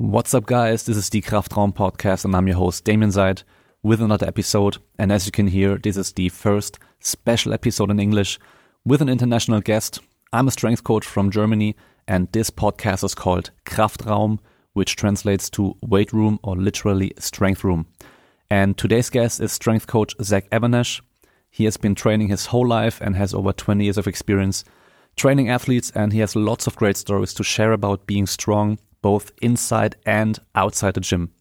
What's up, guys? This is the Kraftraum podcast, and I'm your host, Damien Zaid, with another episode. And as you can hear, this is the first special episode in English with an international guest. I'm a strength coach from Germany, and this podcast is called Kraftraum, which translates to weight room or literally strength room. And today's guest is strength coach Zach Even-Esh. He has been training his whole life and has over 20 years of experience training athletes, and he has lots of great stories to share about being strong both inside and outside the gym.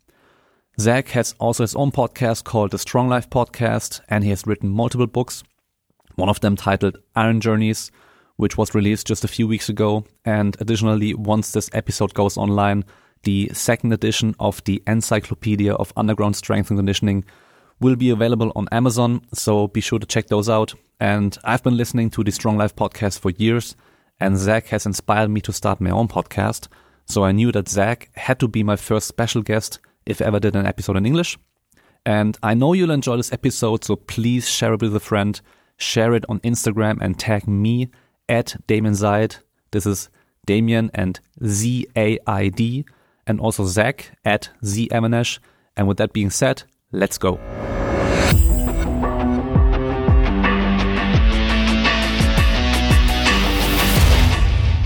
Zach has also his own podcast called the Strong Life Podcast, and he has written multiple books, one of them titled Iron Journeys, which was released just a few weeks ago. And additionally, once this episode goes online, the second edition of the Encyclopedia of Underground Strength and Conditioning will be available on Amazon, so be sure to check those out. And I've been listening to the Strong Life podcast for years, and Zach has inspired me to start my own podcast. So I knew that Zach had to be my first special guest if I ever did an episode in English. And I know you'll enjoy this episode, so please share it with a friend. Share it on Instagram and tag me at Damien Zaid. This is Damien and Z A I D, and also Zach at Z Even-Esh. And with that being said, let's go.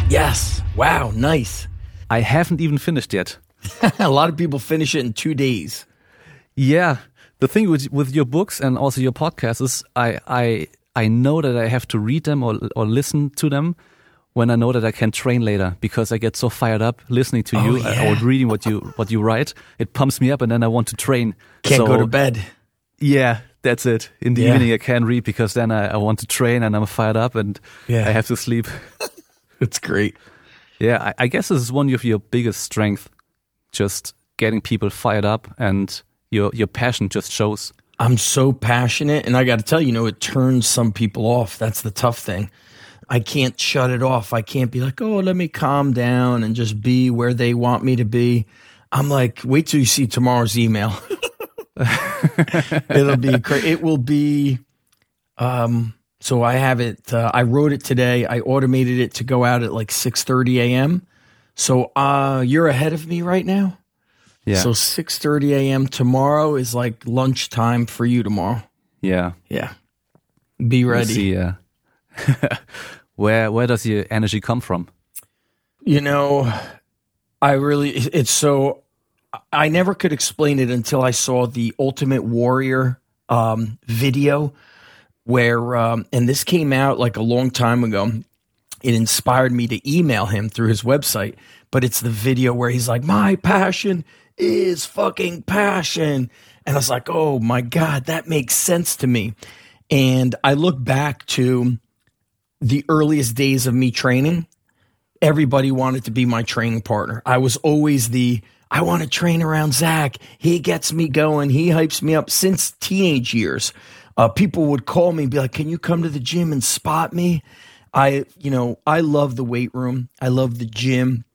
Yes. Wow. Nice. I haven't even finished yet. a lot of people finish it in two days. Yeah. The thing with with your books and also your podcast is I I I know that I have to read them or or listen to them when I know that I can train later because I get so fired up listening to Oh, you uh, yeah. or reading what you what you write. It pumps me up and then I want to train. Can't So, go to bed. Yeah, that's it. In the Yeah. evening I can't read because then I, I want to train and I'm fired up and Yeah. I have to sleep. It's great. Yeah, I, I guess this is one of your biggest strength, just getting people fired up and your your passion just shows. I'm so passionate, and I got to tell you, you know, it turns some people off. That's the tough thing. I can't shut it off. I can't be like, oh, let me calm down and just be where they want me to be. I'm like, wait till you see tomorrow's email. It'll be cra- it will be. Um, so I have it. Uh, I wrote it today. I automated it to go out at like 6:30 a.m. So uh, you're ahead of me right now. Yeah, So 6:30 a.m. tomorrow is like lunchtime for you tomorrow. yeah. Yeah. Be ready. see, uh, where where does your energy come from? You know, I really it's so I never could explain it until I saw the Ultimate Warrior um video where um and this came out like a long time ago. It inspired me to email him through his website, but it's the video where he's like, "My passion is fucking passion." And I was like, "Oh my god, that makes sense to me." And I look back to the earliest days of me training everybody wanted to be my training partner. I was always the I want to train around Zach. He gets me going. He hypes me up since teenage years. Uh, people would call me and be like, "Can you come to the gym and spot me?" I, you know, I love the weight room. I love the gym.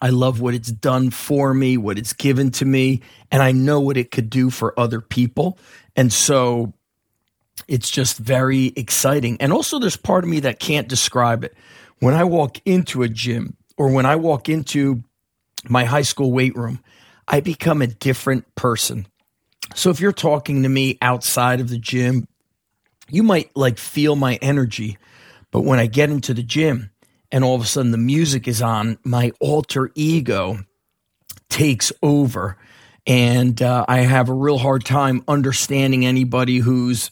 I love what it's done for me, what it's given to me, and I know what it could do for other people. And so it's just very exciting. And also, there's part of me that can't describe it. When I walk into a gym or when I walk into my high school weight room, I become a different person. So if you're talking to me outside of the gym, you might like feel my energy. But when I get into the gym and all of a sudden the music is on, my alter ego takes over. And uh, I have a real hard time understanding anybody who's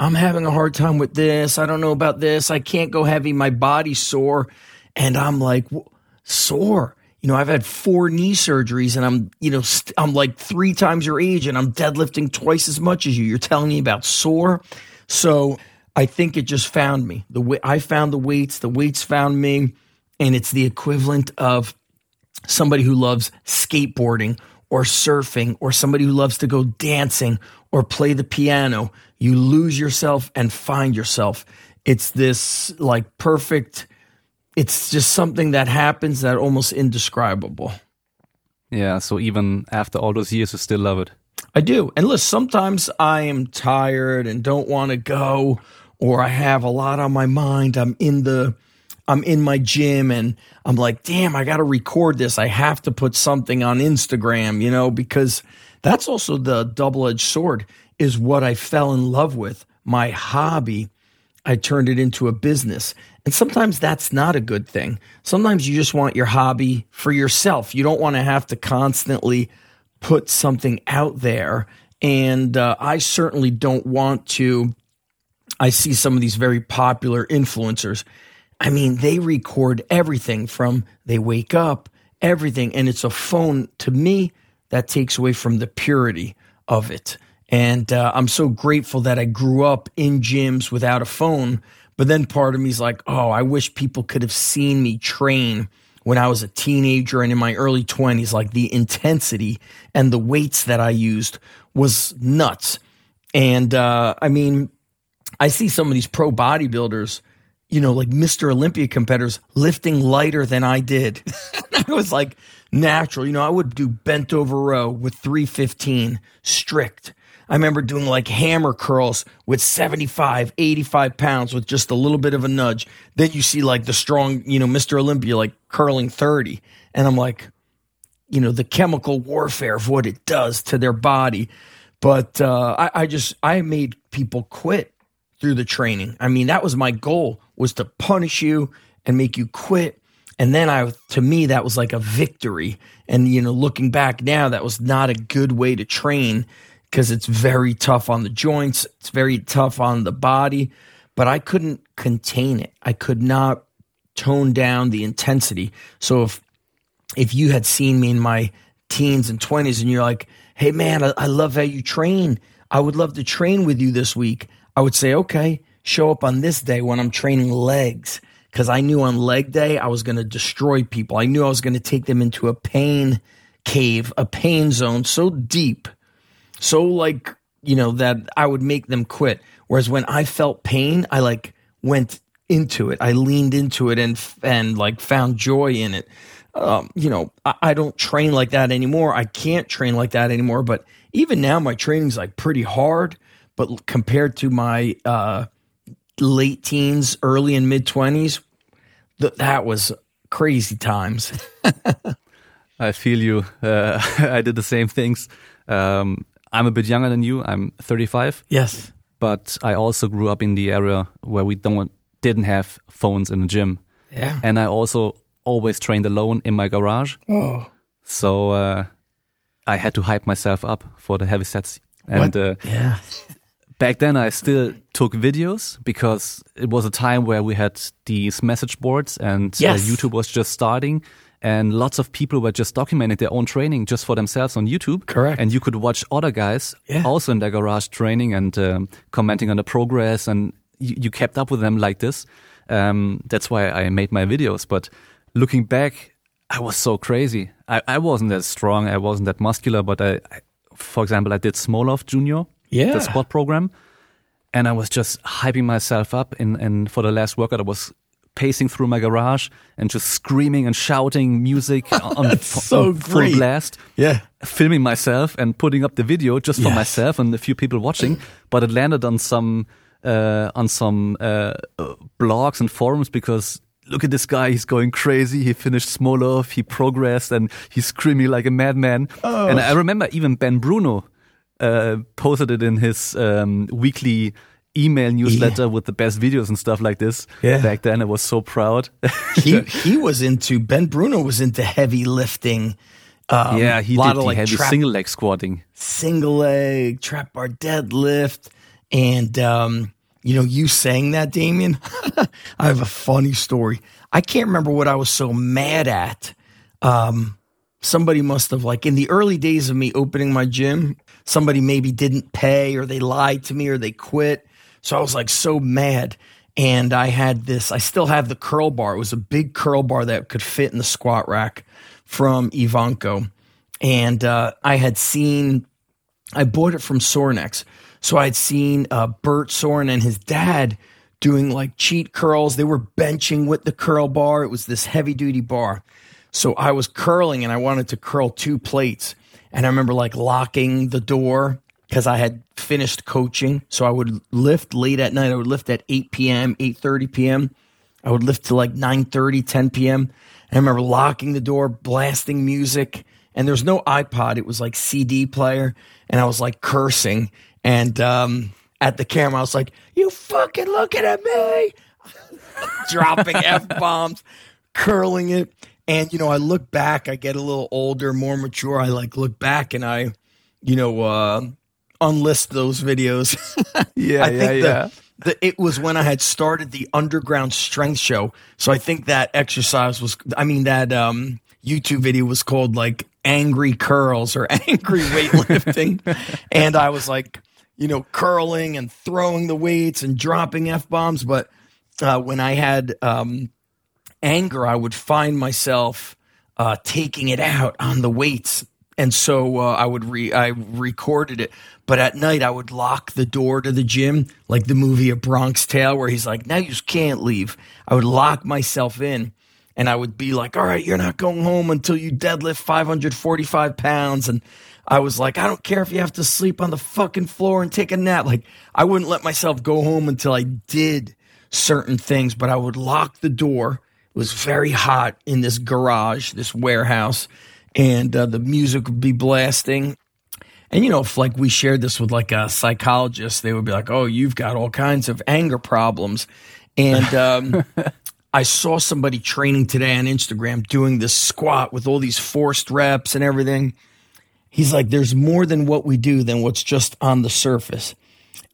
I'm having a hard time with this. I don't know about this. I can't go heavy. My body's sore. And I'm like, sore. You know, I've had four knee surgeries and I'm, you know, st- I'm like three times your age and I'm deadlifting twice as much as you. You're telling me about sore. So I think it just found me. The way I found the weights, the weights found me. And it's the equivalent of somebody who loves skateboarding or surfing or somebody who loves to go dancing or play the piano. You lose yourself and find yourself. It's this like perfect, it's just something that happens that almost indescribable. Yeah, so even after all those years, you still love it. I do. And listen, sometimes I am tired and don't want to go, or I have a lot on my mind. I'm in the I'm in my gym and I'm like, damn, I got to record this. I have to put something on Instagram, you know, because that's also the double edged sword is what I fell in love with. My hobby, I turned it into a business. And sometimes that's not a good thing. Sometimes you just want your hobby for yourself. You don't want to have to constantly put something out there. And uh, I certainly don't want to. I see some of these very popular influencers. I mean, they record everything from they wake up, everything, and it's a phone. To me, that takes away from the purity of it. And uh, I'm so grateful that I grew up in gyms without a phone. But then part of me is like, oh, I wish people could have seen me train when I was a teenager and in my early 20s. Like the intensity and the weights that I used was nuts. And uh, I mean, I see some of these pro bodybuilders, you know, like Mr. Olympia competitors lifting lighter than I did. I was like natural. You know, I would do bent over row with 315 strict. I remember doing like hammer curls with 75, 85 pounds with just a little bit of a nudge. Then you see like the strong, you know, Mr. Olympia like curling 30. And I'm like, you know, the chemical warfare of what it does to their body. But uh, I, I just, I made people quit through the training. I mean, that was my goal was to punish you and make you quit. And then I, to me, that was like a victory. And, you know, looking back now, that was not a good way to train because it's very tough on the joints, it's very tough on the body, but I couldn't contain it. I could not tone down the intensity. So if if you had seen me in my teens and 20s and you're like, "Hey man, I, I love how you train. I would love to train with you this week." I would say, "Okay, show up on this day when I'm training legs." Because I knew on leg day I was going to destroy people. I knew I was going to take them into a pain cave, a pain zone so deep so like you know that I would make them quit. Whereas when I felt pain, I like went into it. I leaned into it and and like found joy in it. Um, you know, I, I, don't train like that anymore. I can't train like that anymore. But even now, my training's like pretty hard. But compared to my uh, late teens, early and mid twenties, th- that was crazy times. I feel you. Uh, I did the same things. Um, I'm a bit younger than you. I'm 35. Yes. But I also grew up in the area where we don't didn't have phones in the gym. Yeah. And I also always trained alone in my garage. Oh. So uh, I had to hype myself up for the heavy sets. And uh, yeah. back then I still took videos because it was a time where we had these message boards and uh, yes. uh, YouTube was just starting and lots of people were just documenting their own training just for themselves on YouTube. Correct. And you could watch other guys yeah. also in their garage training and um, commenting on the progress, and you, you, kept up with them like this. Um, that's why I made my videos. But looking back, I was so crazy. I, I wasn't that strong. I wasn't that muscular. But I, I for example, I did Smolov Junior, yeah. the squat program, and I was just hyping myself up. In, and for the last workout, I was pacing through my garage and just screaming and shouting music on, so on full blast. Yeah. Filming myself and putting up the video just for yes. myself and a few people watching. But it landed on some uh, on some uh, blogs and forums because look at this guy, he's going crazy. He finished Smolov, he progressed, and he's screaming like a madman. Oh. And I remember even Ben Bruno uh, posted it in his um, weekly email newsletter yeah. with the best videos and stuff like this. Yeah. Back then, I was so proud. he he was into Ben Bruno was into heavy lifting. Um, yeah, he did the like heavy trap, single leg squatting, single leg trap bar deadlift, and um, you know, you saying that, Damien. I have a funny story. I can't remember what I was so mad at. Um, somebody must have like in the early days of me opening my gym somebody maybe didn't pay or they lied to me or they quit so I was like so mad. And I had this, I still have the curl bar. It was a big curl bar that could fit in the squat rack from Ivanko. And uh, I had seen, I bought it from Sorinex. So I had seen uh, Bert Sorin and his dad doing like cheat curls. They were benching with the curl bar. It was this heavy duty bar. So I was curling and I wanted to curl two plates. And I remember like locking the door because I had finished coaching. So I would lift late at night. I would lift at 8 p.m., 8.30 p.m. I would lift to like 9 10 p.m. And I remember locking the door, blasting music, and there was no iPod. It was like CD player, and I was like cursing. And um, at the camera, I was like, "You fucking looking at me?" Dropping f bombs, curling it, and you know, I look back. I get a little older, more mature. I like look back, and I, you know, uh, unlist those videos. yeah, I yeah, think yeah. The, the, it was when I had started the underground strength show. So I think that exercise was, I mean, that um, YouTube video was called like angry curls or angry weightlifting. and I was like, you know, curling and throwing the weights and dropping F bombs. But uh, when I had um, anger, I would find myself uh, taking it out on the weights. And so uh, I would re I recorded it, but at night I would lock the door to the gym, like the movie A Bronx Tale, where he's like, "Now you can't leave." I would lock myself in, and I would be like, "All right, you're not going home until you deadlift 545 pounds." And I was like, "I don't care if you have to sleep on the fucking floor and take a nap." Like I wouldn't let myself go home until I did certain things, but I would lock the door. It was very hot in this garage, this warehouse, and uh, the music would be blasting. And you know, if like we shared this with like a psychologist, they would be like, "Oh, you've got all kinds of anger problems." And um, I saw somebody training today on Instagram doing this squat with all these forced reps and everything. He's like, "There's more than what we do than what's just on the surface.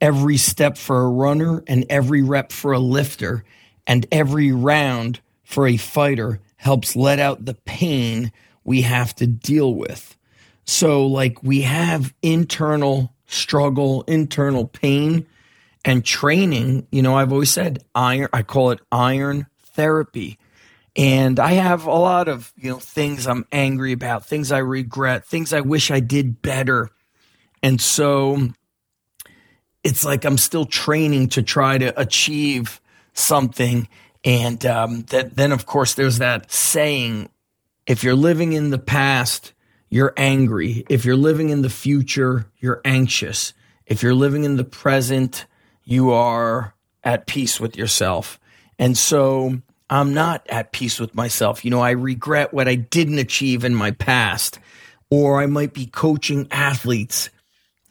Every step for a runner, and every rep for a lifter, and every round for a fighter helps let out the pain." We have to deal with. So, like, we have internal struggle, internal pain, and training. You know, I've always said iron, I call it iron therapy. And I have a lot of, you know, things I'm angry about, things I regret, things I wish I did better. And so it's like I'm still training to try to achieve something. And um, that, then, of course, there's that saying if you're living in the past, you're angry. If you're living in the future, you're anxious. If you're living in the present, you are at peace with yourself. And so I'm not at peace with myself. You know, I regret what I didn't achieve in my past, or I might be coaching athletes,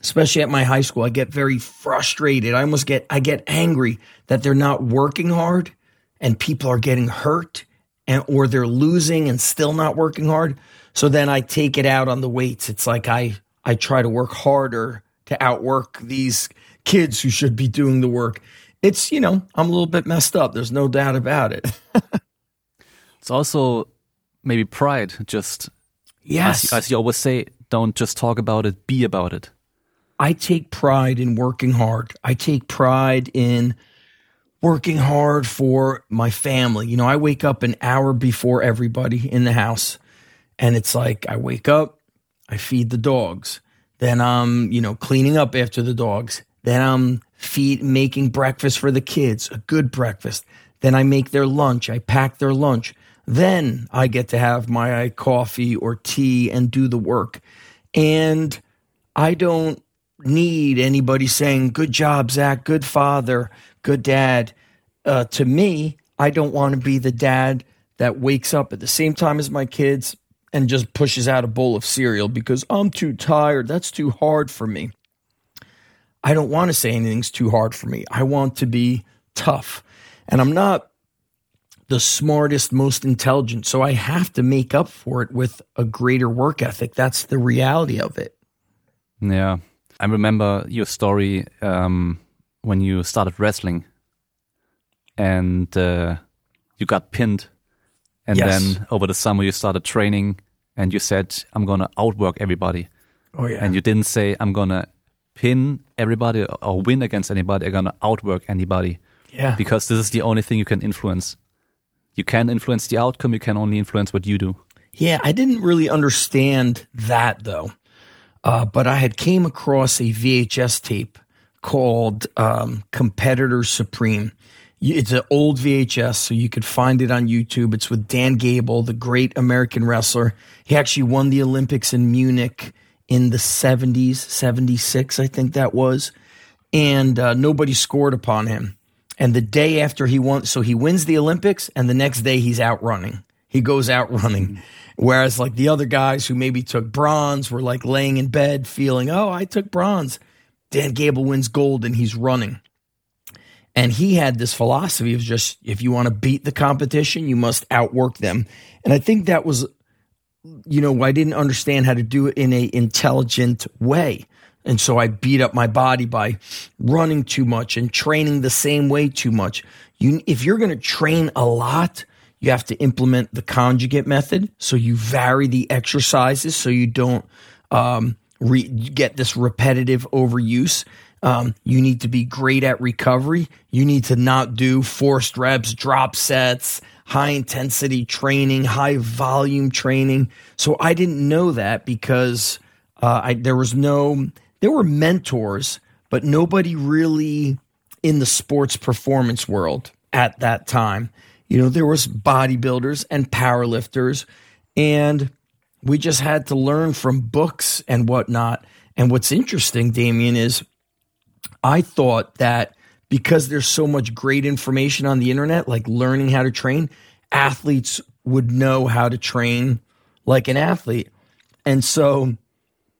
especially at my high school. I get very frustrated. I almost get, I get angry that they're not working hard and people are getting hurt and or they're losing and still not working hard. So then I take it out on the weights. It's like I I try to work harder to outwork these kids who should be doing the work. It's, you know, I'm a little bit messed up. There's no doubt about it. it's also maybe pride. Just, yes. As, as you always say, don't just talk about it, be about it. I take pride in working hard. I take pride in working hard for my family. You know, I wake up an hour before everybody in the house, and it's like I wake up, I feed the dogs, then I'm, you know, cleaning up after the dogs, then I'm feed making breakfast for the kids, a good breakfast. Then I make their lunch, I pack their lunch. Then I get to have my coffee or tea and do the work. And I don't need anybody saying, Good job, Zach, good father, good dad. Uh, to me, I don't want to be the dad that wakes up at the same time as my kids and just pushes out a bowl of cereal because I'm too tired. That's too hard for me. I don't want to say anything's too hard for me. I want to be tough. And I'm not the smartest, most intelligent. So I have to make up for it with a greater work ethic. That's the reality of it. Yeah. I remember your story um, when you started wrestling and uh, you got pinned. And Yes. then over the summer you started training and you said, I'm going to outwork everybody. Oh, yeah. And you didn't say, I'm going to pin everybody or win against anybody. I'm going to outwork anybody yeah. because this is the only thing you can influence. You can influence the outcome. You can only influence what you do. Yeah, I didn't really understand that though. Uh, but I had came across a VHS tape called um, Competitor Supreme. It's an old VHS, so you could find it on YouTube. It's with Dan Gable, the great American wrestler. He actually won the Olympics in Munich in the 70s, 76, I think that was. And uh, nobody scored upon him. And the day after he won, so he wins the Olympics, and the next day he's out running. He goes out running. Whereas, like the other guys who maybe took bronze were like laying in bed feeling, oh, I took bronze. Dan Gable wins gold and he's running. And he had this philosophy of just if you want to beat the competition, you must outwork them. And I think that was, you know, I didn't understand how to do it in a intelligent way. And so I beat up my body by running too much and training the same way too much. You, if you're going to train a lot, you have to implement the conjugate method. So you vary the exercises so you don't um, re- get this repetitive overuse. Um, you need to be great at recovery. You need to not do forced reps, drop sets, high intensity training, high volume training. So I didn't know that because uh, I, there was no there were mentors, but nobody really in the sports performance world at that time. You know, there was bodybuilders and powerlifters, and we just had to learn from books and whatnot. And what's interesting, Damien, is I thought that because there's so much great information on the internet, like learning how to train, athletes would know how to train like an athlete. And so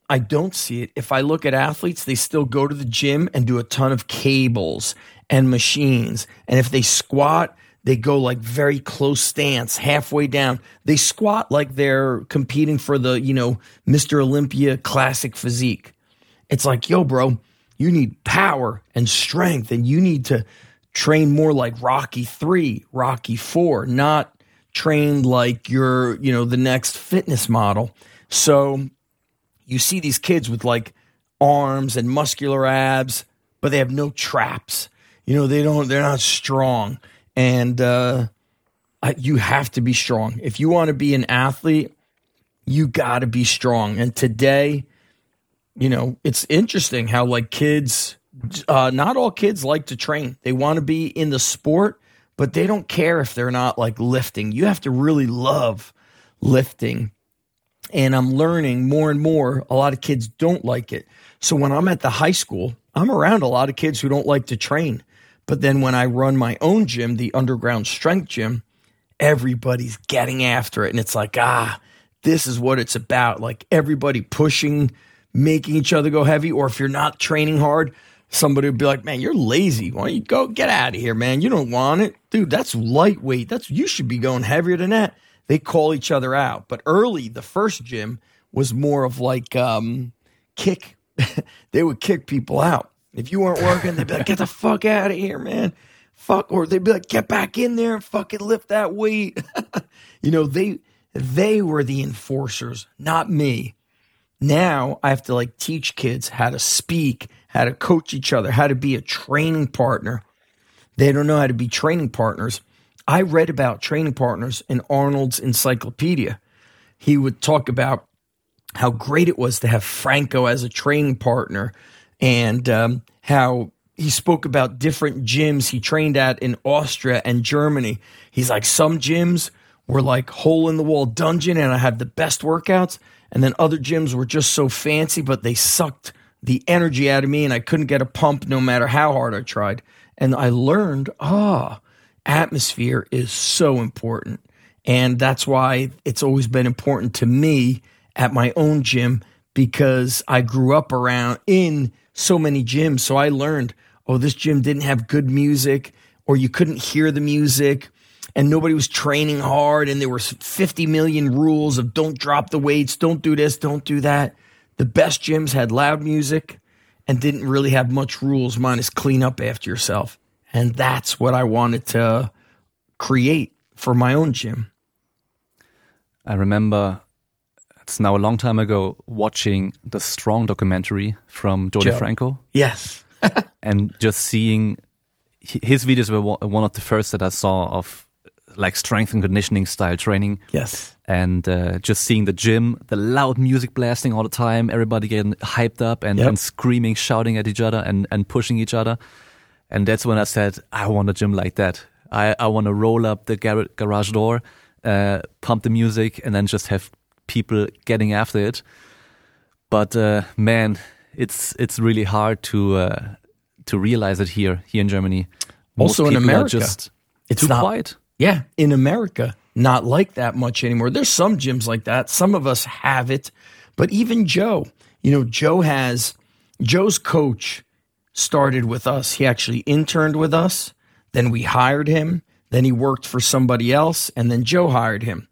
I don't see it. If I look at athletes, they still go to the gym and do a ton of cables and machines. And if they squat, they go like very close stance, halfway down. They squat like they're competing for the, you know, Mr. Olympia classic physique. It's like, yo, bro, you need power and strength, and you need to train more like Rocky 3, Rocky 4, not train like you're, you know, the next fitness model. So you see these kids with like arms and muscular abs, but they have no traps. You know, they don't, they're not strong. And uh, you have to be strong. If you want to be an athlete, you got to be strong. And today, you know, it's interesting how like kids, uh, not all kids like to train. They want to be in the sport, but they don't care if they're not like lifting. You have to really love lifting and I'm learning more and more. A lot of kids don't like it. So when I'm at the high school, I'm around a lot of kids who don't like to train. But then when I run my own gym, the underground strength gym, everybody's getting after it. And it's like, ah, this is what it's about. Like everybody pushing, making each other go heavy. Or if you're not training hard, somebody would be like, man, you're lazy. Why don't you go get out of here, man? You don't want it. Dude, that's lightweight. That's you should be going heavier than that they call each other out. But early, the first gym was more of like um, kick. they would kick people out. If you weren't working, they'd be like, get the fuck out of here, man. Fuck, or they'd be like, get back in there and fucking lift that weight. you know, they they were the enforcers, not me. Now I have to like teach kids how to speak, how to coach each other, how to be a training partner. They don't know how to be training partners. I read about training partners in Arnold's encyclopedia. He would talk about how great it was to have Franco as a training partner and um, how he spoke about different gyms he trained at in Austria and Germany. He's like, some gyms were like hole in the wall dungeon and I had the best workouts. And then other gyms were just so fancy, but they sucked the energy out of me and I couldn't get a pump no matter how hard I tried. And I learned, ah, atmosphere is so important. And that's why it's always been important to me at my own gym because I grew up around in so many gyms. So I learned, oh, this gym didn't have good music or you couldn't hear the music and nobody was training hard and there were 50 million rules of don't drop the weights, don't do this, don't do that. The best gyms had loud music and didn't really have much rules minus clean up after yourself. And that's what I wanted to create for my own gym. I remember it's now a long time ago watching the Strong documentary from Joe. DeFranco. Yes. and just seeing his videos were one of the first that I saw of like strength and conditioning style training. Yes. And uh, just seeing the gym, the loud music blasting all the time, everybody getting hyped up and, yep. and screaming, shouting at each other and, and pushing each other. And that's when I said, I want a gym like that. I, I want to roll up the gar- garage door, uh, pump the music, and then just have people getting after it. But uh, man, it's it's really hard to uh, to realize it here here in Germany. Most also in America, just it's too not quiet. Yeah, in America, not like that much anymore. There's some gyms like that. Some of us have it, but even Joe, you know, Joe has Joe's coach started with us. He actually interned with us, then we hired him, then he worked for somebody else, and then Joe hired him.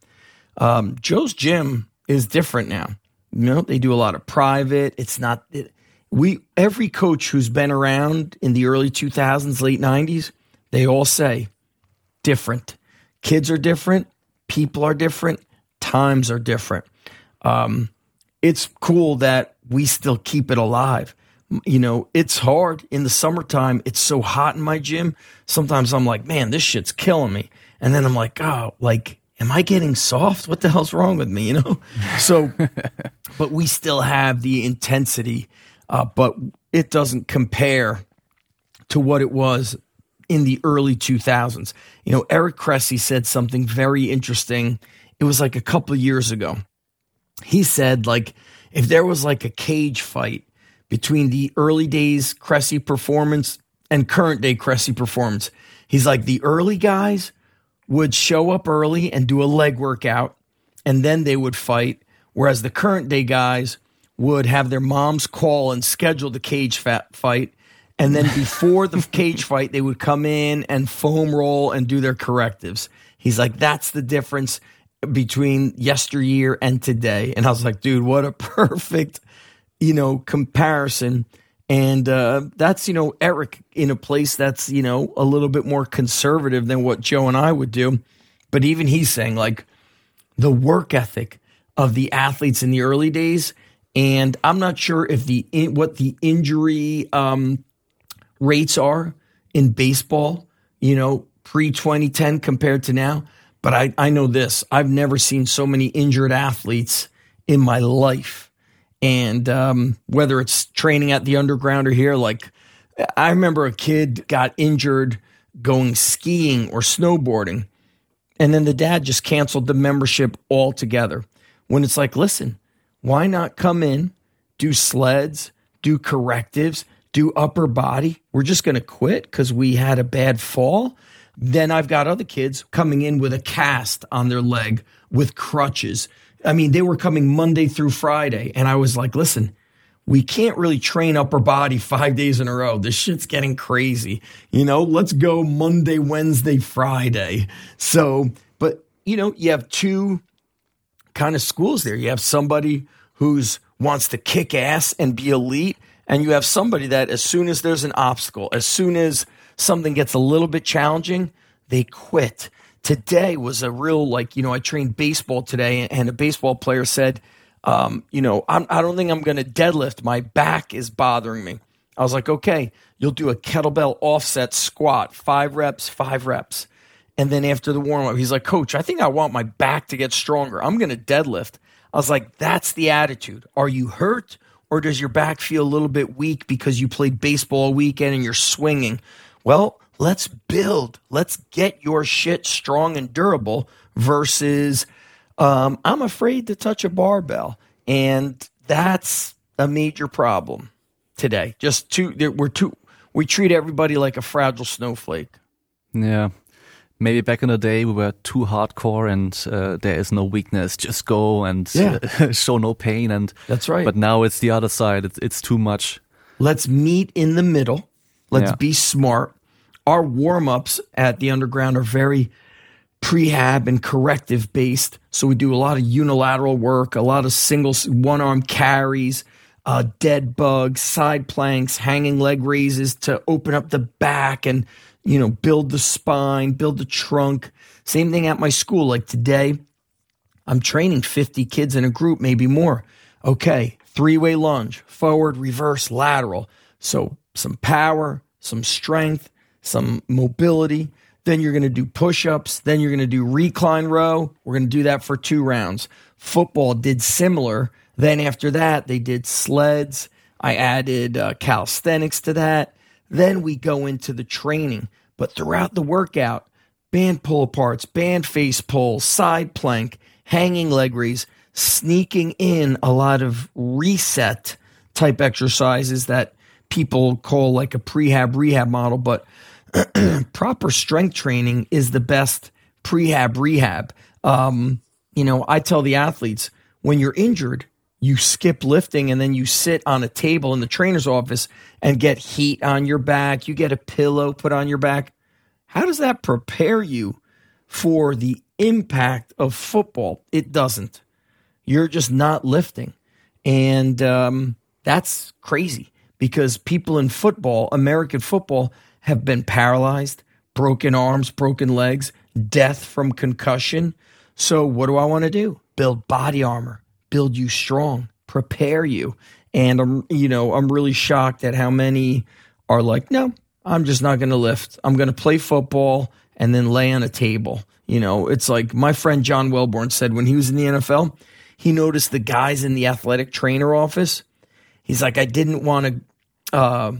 Um, Joe's gym is different now. You know, they do a lot of private. It's not it, we every coach who's been around in the early 2000s, late 90s, they all say different. Kids are different, people are different, times are different. Um, it's cool that we still keep it alive. You know, it's hard in the summertime. It's so hot in my gym. Sometimes I'm like, man, this shit's killing me. And then I'm like, oh, like, am I getting soft? What the hell's wrong with me? You know? So, but we still have the intensity, uh, but it doesn't compare to what it was in the early 2000s. You know, Eric Cressey said something very interesting. It was like a couple of years ago. He said, like, if there was like a cage fight between the early days Cressey performance and current day Cressey performance, he's like, the early guys would show up early and do a leg workout, and then they would fight. Whereas the current day guys would have their moms call and schedule the cage fat fight. And then before the cage fight, they would come in and foam roll and do their correctives. He's like, that's the difference between yesteryear and today. And I was like, dude, what a perfect, you know, comparison. And uh, that's, you know, Eric in a place that's, you know, a little bit more conservative than what Joe and I would do. But even he's saying, like, the work ethic of the athletes in the early days. And I'm not sure if the what the injury um, rates are in baseball, you know, pre 2010 compared to now. But I, I know this I've never seen so many injured athletes in my life. And um, whether it's training at the underground or here, like I remember a kid got injured going skiing or snowboarding. And then the dad just canceled the membership altogether. When it's like, listen, why not come in, do sleds, do correctives, do upper body? We're just going to quit because we had a bad fall. Then I've got other kids coming in with a cast on their leg with crutches. I mean, they were coming Monday through Friday. And I was like, listen, we can't really train upper body five days in a row. This shit's getting crazy. You know, let's go Monday, Wednesday, Friday. So, but, you know, you have two kind of schools there. You have somebody who's wants to kick ass and be elite, and you have somebody that as soon as there's an obstacle, as soon as something gets a little bit challenging, they quit. Today was a real like you know I trained baseball today, and a baseball player said, um, you know I'm, I don't think I'm going to deadlift. My back is bothering me. I was like, okay, you'll do a kettlebell offset squat, five reps, five reps. And then after the warm up, he's like, Coach, I think I want my back to get stronger. I'm going to deadlift. I was like, that's the attitude. Are you hurt or does your back feel a little bit weak because you played baseball weekend and you're swinging? Well, let's build. Let's get your shit strong and durable versus um, I'm afraid to touch a barbell. And that's a major problem today. Just too, we're too, we treat everybody like a fragile snowflake. Yeah. Maybe back in the day we were too hardcore and uh, there is no weakness. Just go and Yeah. uh, show no pain. And That's right. But now it's the other side. It's it's too much. Let's meet in the middle. Let's Yeah. be smart. Our warm ups at the underground are very prehab and corrective based. So we do a lot of unilateral work, a lot of single one arm carries, uh, dead bugs, side planks, hanging leg raises to open up the back and, you know, build the spine, build the trunk. Same thing at my school. Like today, I'm training 50 kids in a group, maybe more. Okay, three way lunge, forward, reverse, lateral. So some power, some strength, some mobility. Then you're going to do push ups. Then you're going to do recline row. We're going to do that for two rounds. Football did similar. Then after that, they did sleds. I added uh, calisthenics to that. Then we go into the training. But throughout the workout, band pull aparts, band face pulls, side plank, hanging leg raise, sneaking in a lot of reset type exercises that people call like a prehab rehab model. But proper strength training is the best prehab rehab. Um, you know, I tell the athletes when you're injured, you skip lifting and then you sit on a table in the trainer's office and get heat on your back. You get a pillow put on your back. How does that prepare you for the impact of football? It doesn't. You're just not lifting. And um, that's crazy because people in football, American football, have been paralyzed, broken arms, broken legs, death from concussion. So, what do I want to do? Build body armor, build you strong, prepare you. And I'm, you know, I'm really shocked at how many are like, no, I'm just not going to lift. I'm going to play football and then lay on a table. You know, it's like my friend John Welbourn said when he was in the NFL, he noticed the guys in the athletic trainer office. He's like, I didn't want to uh,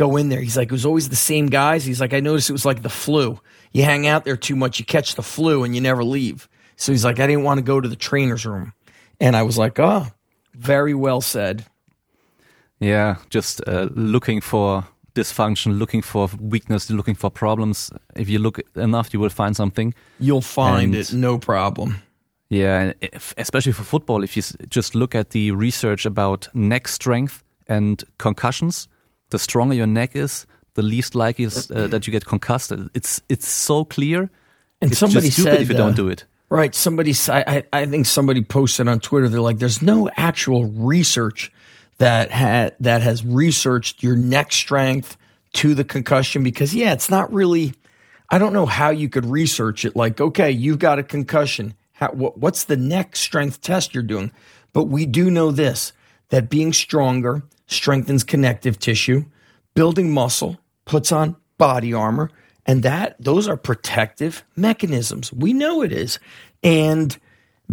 go in there. He's like, it was always the same guys. He's like, I noticed it was like the flu. You hang out there too much, you catch the flu and you never leave. So he's like, I didn't want to go to the trainer's room. And I was like, oh, very well said. Yeah, just uh, looking for dysfunction, looking for weakness, looking for problems. If you look enough, you will find something. You'll find and it, no problem. Yeah, if, especially for football, if you just look at the research about neck strength and concussions, the stronger your neck is, the least likely is uh, that you get concussed. It's it's so clear. And it's somebody just stupid said, if you uh, don't do it. Right. Somebody, I, I think somebody posted on Twitter. They're like, "There's no actual research that had that has researched your neck strength to the concussion because yeah, it's not really. I don't know how you could research it. Like, okay, you've got a concussion. How, what, what's the neck strength test you're doing? But we do know this: that being stronger strengthens connective tissue, building muscle puts on body armor, and that those are protective mechanisms. We know it is, and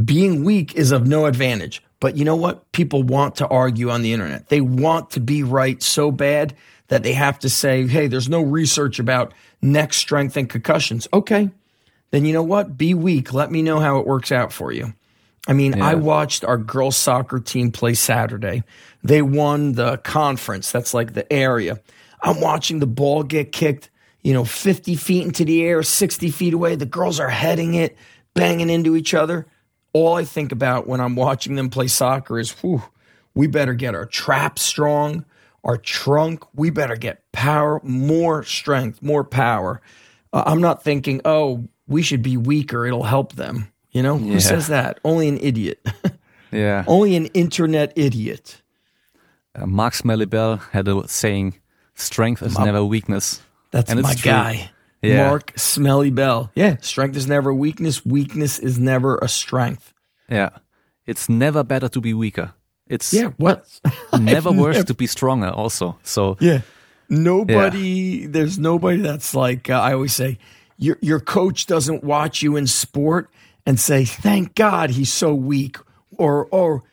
being weak is of no advantage. But you know what? People want to argue on the internet. They want to be right so bad that they have to say, hey, there's no research about neck strength and concussions. Okay. Then you know what? Be weak. Let me know how it works out for you. I mean, yeah. I watched our girls soccer team play Saturday. They won the conference. That's like the area. I'm watching the ball get kicked, you know, 50 feet into the air, 60 feet away. The girls are heading it, banging into each other. All I think about when I'm watching them play soccer is, whew, we better get our trap strong our trunk. We better get power, more strength, more power. Uh, I'm not thinking, oh, we should be weaker. It'll help them. You know, yeah. who says that? Only an idiot. yeah. Only an internet idiot. Uh, Mark Smelly Bell had a saying, strength is my, never weakness. That's and my guy. Yeah. Mark Smelly Bell. Yeah. Strength is never weakness. Weakness is never a strength. Yeah. It's never better to be weaker. It's yeah, what? never worse never... to be stronger. Also, so yeah, nobody. Yeah. There's nobody that's like uh, I always say. Your your coach doesn't watch you in sport and say, "Thank God he's so weak," or or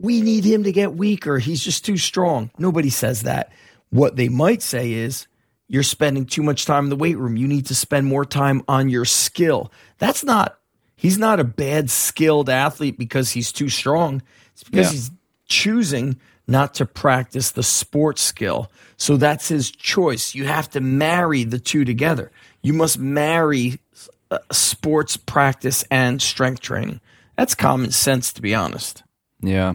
we need him to get weaker. He's just too strong. Nobody says that. What they might say is, you're spending too much time in the weight room. You need to spend more time on your skill. That's not, he's not a bad skilled athlete because he's too strong. It's because yeah. he's choosing not to practice the sports skill. So that's his choice. You have to marry the two together. You must marry uh, sports practice and strength training. That's common sense, to be honest. Yeah.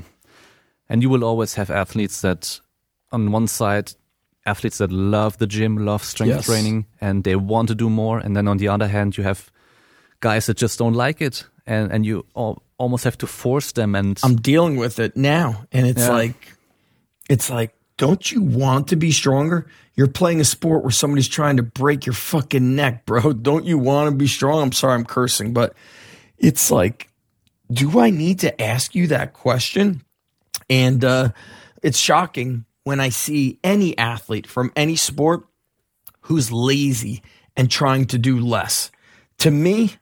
And you will always have athletes that, on one side, athletes that love the gym, love strength yes. training, and they want to do more. And then on the other hand, you have guys that just don't like it. And, and you all, almost have to force them and I'm dealing with it now and it's yeah. like it's like don't you want to be stronger? You're playing a sport where somebody's trying to break your fucking neck, bro. Don't you want to be strong? I'm sorry I'm cursing, but it's like do I need to ask you that question? And uh it's shocking when I see any athlete from any sport who's lazy and trying to do less. To me,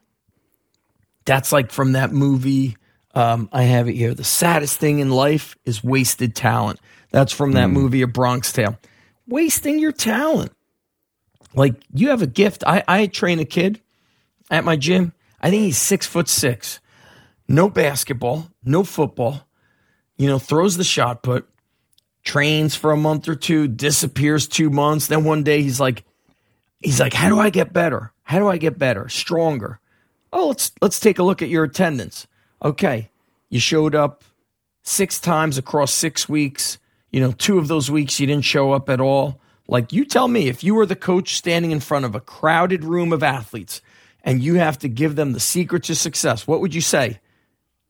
that's like from that movie. Um, I have it here. The saddest thing in life is wasted talent. That's from that mm. movie, A Bronx Tale. Wasting your talent. Like you have a gift. I, I train a kid at my gym. I think he's six foot six. No basketball, no football. You know, throws the shot put, trains for a month or two, disappears two months. Then one day he's like, He's like, "How do I get better? How do I get better, stronger?" Oh, let's let's take a look at your attendance. Okay, you showed up six times across six weeks. You know, two of those weeks you didn't show up at all. Like, you tell me if you were the coach standing in front of a crowded room of athletes and you have to give them the secret to success, what would you say?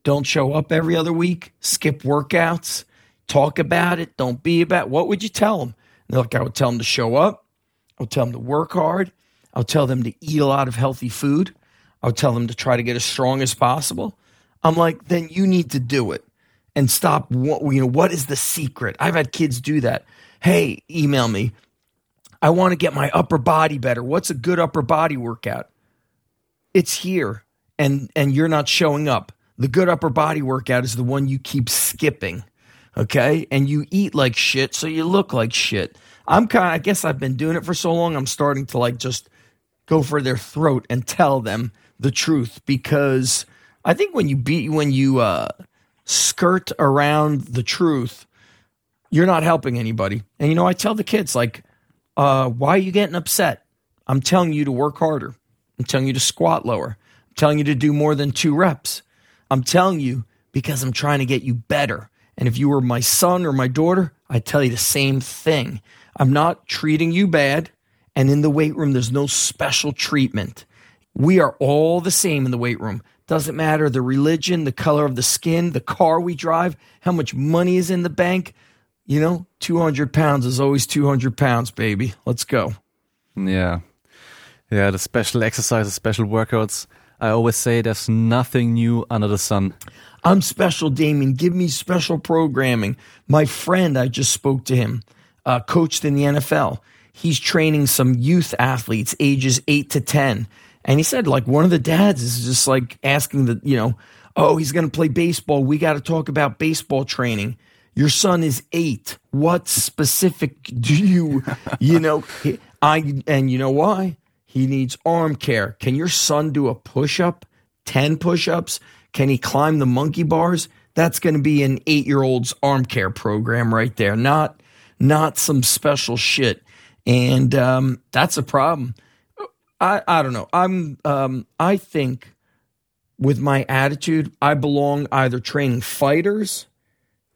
Don't show up every other week, skip workouts, talk about it, don't be about. What would you tell them? Look, I would tell them to show up. I would tell them to work hard. I would tell them to eat a lot of healthy food. I would tell them to try to get as strong as possible. I'm like, then you need to do it and stop. You know, what is the secret? I've had kids do that. Hey, email me. I want to get my upper body better. What's a good upper body workout? It's here, and and you're not showing up. The good upper body workout is the one you keep skipping, okay? And you eat like shit, so you look like shit. I'm kind. of, I guess I've been doing it for so long. I'm starting to like just go for their throat and tell them the truth because I think when you beat when you uh, skirt around the truth, you're not helping anybody. And you know, I tell the kids like uh, why are you getting upset? I'm telling you to work harder. I'm telling you to squat lower. I'm telling you to do more than two reps. I'm telling you because I'm trying to get you better. And if you were my son or my daughter, I'd tell you the same thing. I'm not treating you bad. And in the weight room, there's no special treatment. We are all the same in the weight room. Doesn't matter the religion, the color of the skin, the car we drive, how much money is in the bank you know, 200 pounds is always 200 pounds, baby. Let's go. Yeah. Yeah, the special exercises, special workouts. I always say there's nothing new under the sun. I'm special, Damien. Give me special programming. My friend, I just spoke to him, uh, coached in the NFL. He's training some youth athletes, ages eight to 10. And he said, like, one of the dads is just like asking the, you know, oh, he's going to play baseball. We got to talk about baseball training. Your son is eight. What specific do you, you know, I, and you know why? He needs arm care. Can your son do a push up, 10 push ups? Can he climb the monkey bars? That's going to be an eight year old's arm care program right there, not, not some special shit. And um, that's a problem. I, I don't know. I'm, um, I think with my attitude, I belong either training fighters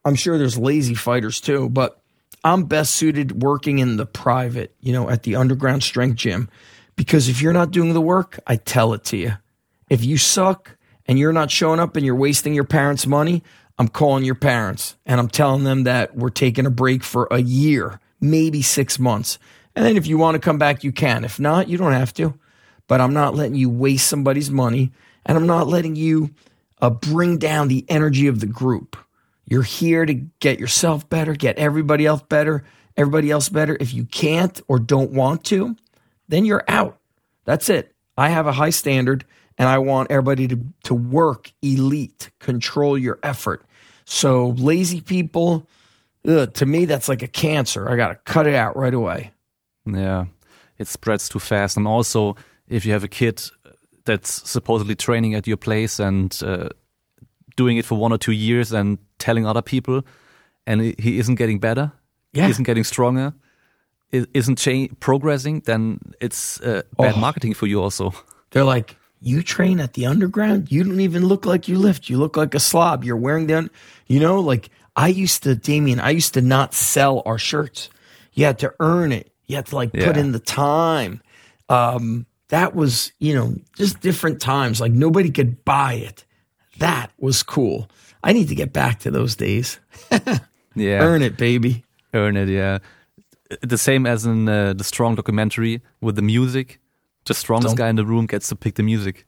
I'm sure there's lazy fighters too, but I'm best suited working in the private, you know, at the underground strength gym. Because if you're not doing the work, I tell it to you. If you suck and you're not showing up and you're wasting your parents' money, I'm calling your parents and I'm telling them that we're taking a break for a year, maybe six months. And then if you want to come back, you can. If not, you don't have to. But I'm not letting you waste somebody's money and I'm not letting you uh, bring down the energy of the group. You're here to get yourself better, get everybody else better, everybody else better. If you can't or don't want to, then you're out. That's it. I have a high standard and I want everybody to, to work elite, control your effort. So lazy people, ugh, to me, that's like a cancer. I got to cut it out right away. Yeah, it spreads too fast. And also, if you have a kid that's supposedly training at your place and uh, doing it for one or two years and telling other people, and he isn't getting better, yeah. isn't getting stronger, isn't cha- progressing, then it's uh, bad oh. marketing for you also. They're like, you train at the underground. You don't even look like you lift. You look like a slob. You're wearing them. You know, like I used to, Damien. I used to not sell our shirts. You had to earn it. You had to like yeah. put in the time. Um, that was, you know, just different times. Like nobody could buy it. That was cool. I need to get back to those days. yeah. Earn it, baby. Earn it, yeah. The same as in uh, the strong documentary with the music. The strongest Don't. guy in the room gets to pick the music.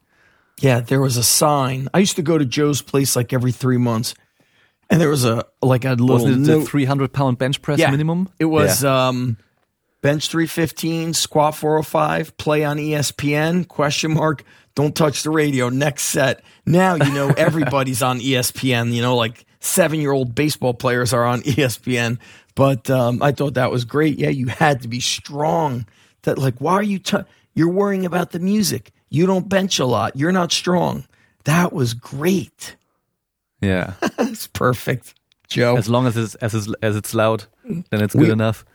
Yeah, there was a sign. I used to go to Joe's place like every three months, and there was a like a little Wasn't it the three hundred pound bench press yeah, minimum. It was yeah. um, bench three fifteen, squat four hundred oh five, play on ESPN question mark don't touch the radio. Next set. Now you know everybody's on ESPN. You know, like seven year old baseball players are on ESPN. But um, I thought that was great. Yeah, you had to be strong. That like, why are you? T- you're worrying about the music. You don't bench a lot. You're not strong. That was great. Yeah, it's perfect, Joe. As long as it's as it's, as it's loud, then it's good we, enough.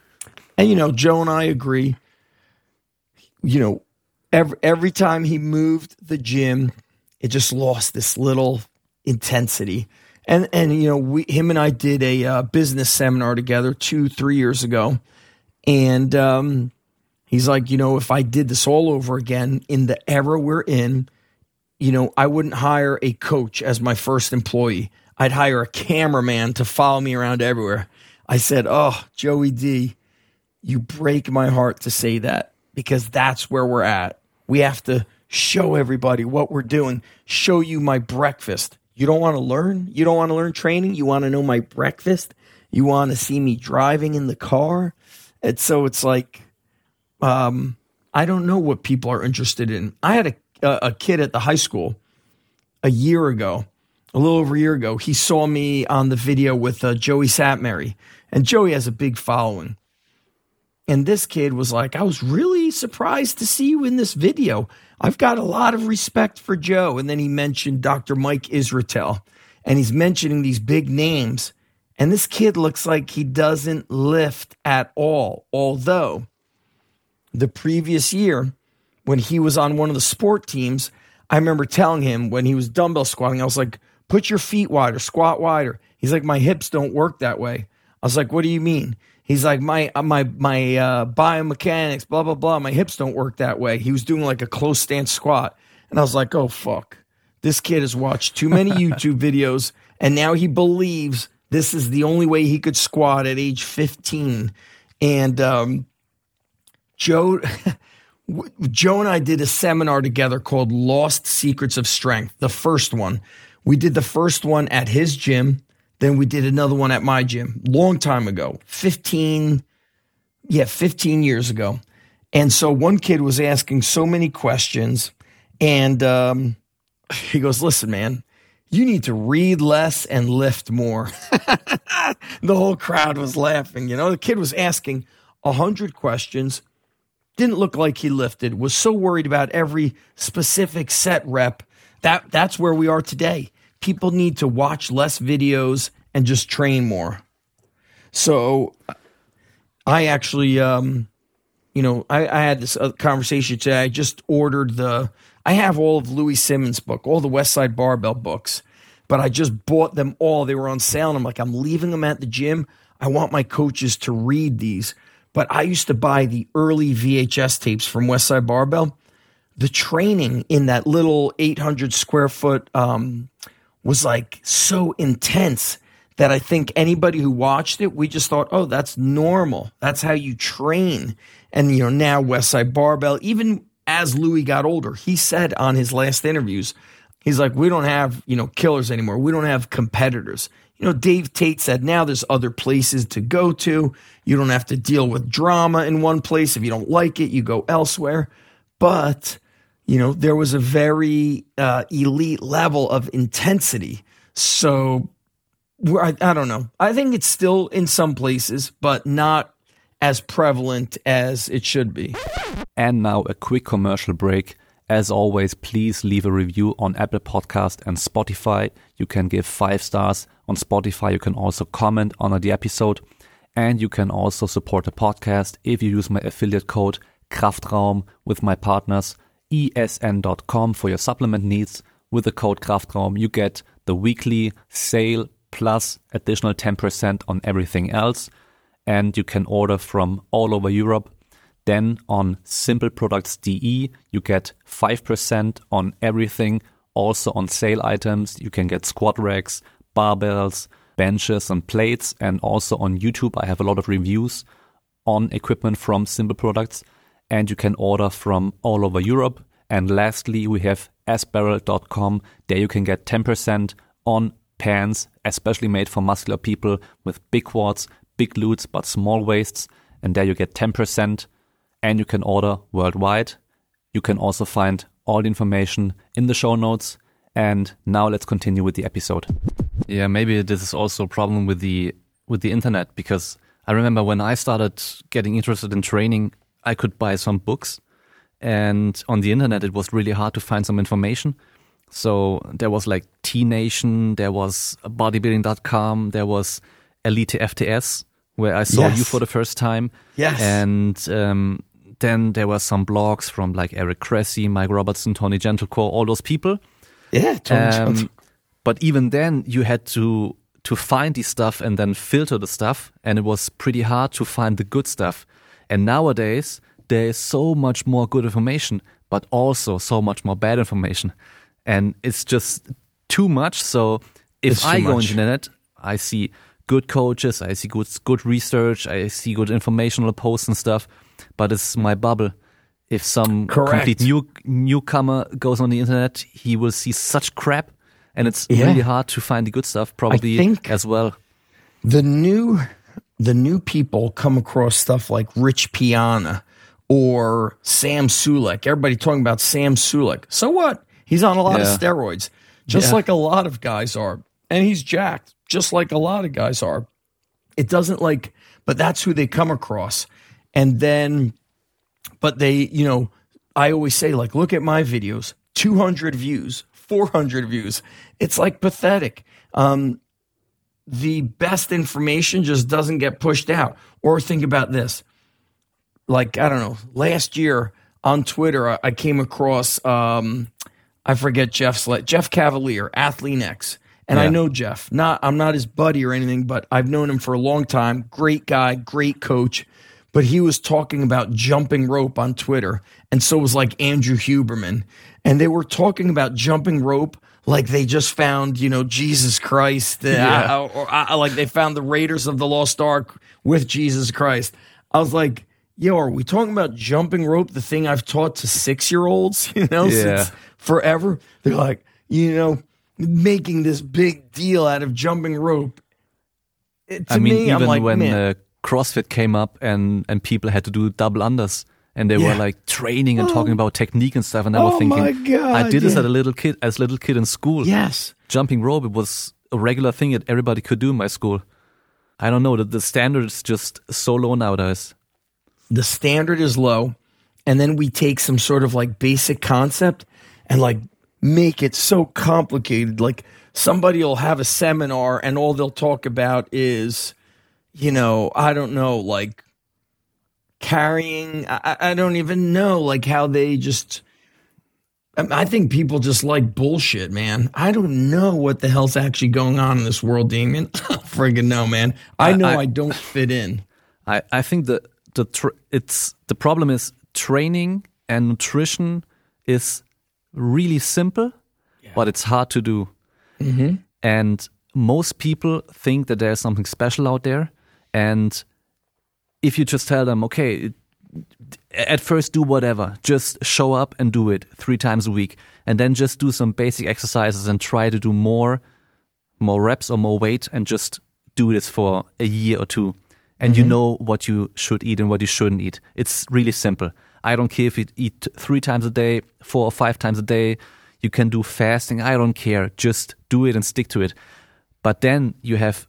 And you know, Joe and I agree you know, every every time he moved the gym, it just lost this little intensity. And and you know, we him and I did a uh, business seminar together two three years ago, and um, he's like, you know, if I did this all over again in the era we're in, you know, I wouldn't hire a coach as my first employee. I'd hire a cameraman to follow me around everywhere. I said, "Oh, Joey D, you break my heart to say that because that's where we're at. We have to show everybody what we're doing, show you my breakfast. You don't want to learn? You don't want to learn training? You want to know my breakfast? You want to see me driving in the car? And so it's like, um, I don't know what people are interested in. I had a, a, kid at the high school a year ago, a little over a year ago. He saw me on the video with uh, Joey Szatmary, and Joey has a big following. And this kid was like, I was really surprised to see you in this video. I've got a lot of respect for Joe. And then he mentioned Dr. Mike Israetel, and he's mentioning these big names. And this kid looks like he doesn't lift at all. Although the previous year, when he was on one of the sport teams, I remember telling him when he was dumbbell squatting, I was like, put your feet wider, squat wider. He's like, my hips don't work that way. I was like, what do you mean? He's like my uh, my my uh, biomechanics, blah blah blah. My hips don't work that way. He was doing like a close stance squat, and I was like, oh fuck, this kid has watched too many YouTube videos, and now he believes this is the only way he could squat at age fifteen. And um, Joe. Joe and I did a seminar together called Lost Secrets of Strength, the first one. We did the first one at his gym. Then we did another one at my gym, long time ago, 15, yeah, 15 years ago. And so one kid was asking so many questions, and um, he goes, Listen, man, you need to read less and lift more. the whole crowd was laughing. You know, the kid was asking a hundred questions, didn't look like he lifted, was so worried about every specific set rep. That that's where we are today people need to watch less videos and just train more. So I actually, um, you know, I, I had this uh, conversation today. I just ordered the, I have all of Louie Simmons' book, all the Westside Barbell books, but I just bought them all. They were on sale. And I'm like, I'm leaving them at the gym. I want my coaches to read these. But I used to buy the early VHS tapes from Westside Barbell. The training in that little 800 square foot um, was like so intense that I think anybody who watched it, we just thought, oh, that's normal. That's how you train. And, you know, now Westside Barbell, even as Louie got older, he said on his last interviews, he's like, we don't have, you know, killers anymore. We don't have competitors. You know, Dave Tate said now there's other places to go to. You don't have to deal with drama in one place. If you don't like it, you go elsewhere. But you know, there was a very uh, elite level of intensity. So I, I don't know. I think it's still in some places, but not as prevalent as it should be. And now a quick commercial break. As always, please leave a review on Apple Podcast and Spotify. You can give five stars on Spotify. You can also comment on the episode. And you can also support the podcast if you use my affiliate code Kraftraum with my partners esn.com for your supplement needs. With the code Kraftraum, you get the weekly sale plus additional 10% on everything else. And you can order from all over Europe. Then on simpleproducts.de, you get 5% on everything. Also on sale items, you can get squat racks, barbells, benches, and plates. And also on YouTube, I have a lot of reviews on equipment from Simple Products and you can order from all over Europe. And lastly, we have aesparel.com. There you can get 10% on pants, especially made for muscular people with big quads, big glutes, but small waists. And there you get 10%. And you can order worldwide. You can also find all the information in the show notes. And now let's continue with the episode. Yeah, maybe this is also a problem with the with the internet because I remember when I started getting interested in training, I could buy some books. And on the internet, it was really hard to find some information. So there was like T Nation, there was bodybuilding.com, there was Elite FTS, where I saw yes. you for the first time. Yes. And um, then there were some blogs from like Eric Cressey, Mike Robertson, Tony Gentilcore, all those people. Yeah, um, but even then, you had to to find the stuff and then filter the stuff, and it was pretty hard to find the good stuff. And nowadays, there is so much more good information, but also so much more bad information, and it's just too much. So if I go on the internet, I see good coaches, I see good good research, I see good informational posts and stuff, but it's my bubble. If some Correct. complete new newcomer goes on the internet, he will see such crap, and it's yeah. really hard to find the good stuff. Probably as well. The new the new people come across stuff like Rich Piana or Sam Sulek. Everybody talking about Sam Sulek. So what? He's on a lot yeah. of steroids, just yeah. like a lot of guys are, and he's jacked, just like a lot of guys are. It doesn't like, but that's who they come across, and then, but they, you know, I always say like, look at my videos, two hundred views, four hundred views. It's like pathetic. Um, the best information just doesn't get pushed out. Or think about this. Like, I don't know, last year on Twitter, I came across, um, I forget Jeff's, let Jeff Cavaliere, Athlean-X. And yeah. I know Jeff. Not I'm not his buddy or anything, but I've known him for a long time. Great guy, great coach. But he was talking about jumping rope on Twitter, and so was like Andrew Huberman, and they were talking about jumping rope like they just found, you know, Jesus Christ, uh, yeah. uh, or uh, like they found the Raiders of the Lost Ark with Jesus Christ. I was like, yo, are we talking about jumping rope, the thing I've taught to six year olds, you know, yeah. since forever? They're like, you know, making this big deal out of jumping rope. It, I mean, me, even like, when uh, CrossFit came up and, and people had to do double unders and they yeah. were like training and oh. talking about technique and stuff. And I was oh thinking, God, I did yeah. this as a little kid, as a little kid in school. Yes, jumping rope. It was a regular thing that everybody could do in my school. I don't know. The, the standard is just so low nowadays. The standard is low, and then we take some sort of like basic concept and like make it so complicated. Like somebody will have a seminar and all they'll talk about is, you know, I don't know, like carrying. I, I don't even know like how they just. I think people just like bullshit, man. I don't know what the hell's actually going on in this world, Damien. friggin' no, man. I know I, I, I, don't fit in. I, I think the the tr- it's the problem is training and nutrition is really simple, yeah. but it's hard to do. Mm-hmm. And most people think that there's something special out there, and if you just tell them, okay, at first do whatever, just show up and do it three times a week, and then just do some basic exercises and try to do more, more reps or more weight, and just do this for a year or two, and mm-hmm. you know what you should eat and what you shouldn't eat. It's really simple. I don't care if you eat three times a day, four or five times a day. You can do fasting. I don't care. Just do it and stick to it. But then you have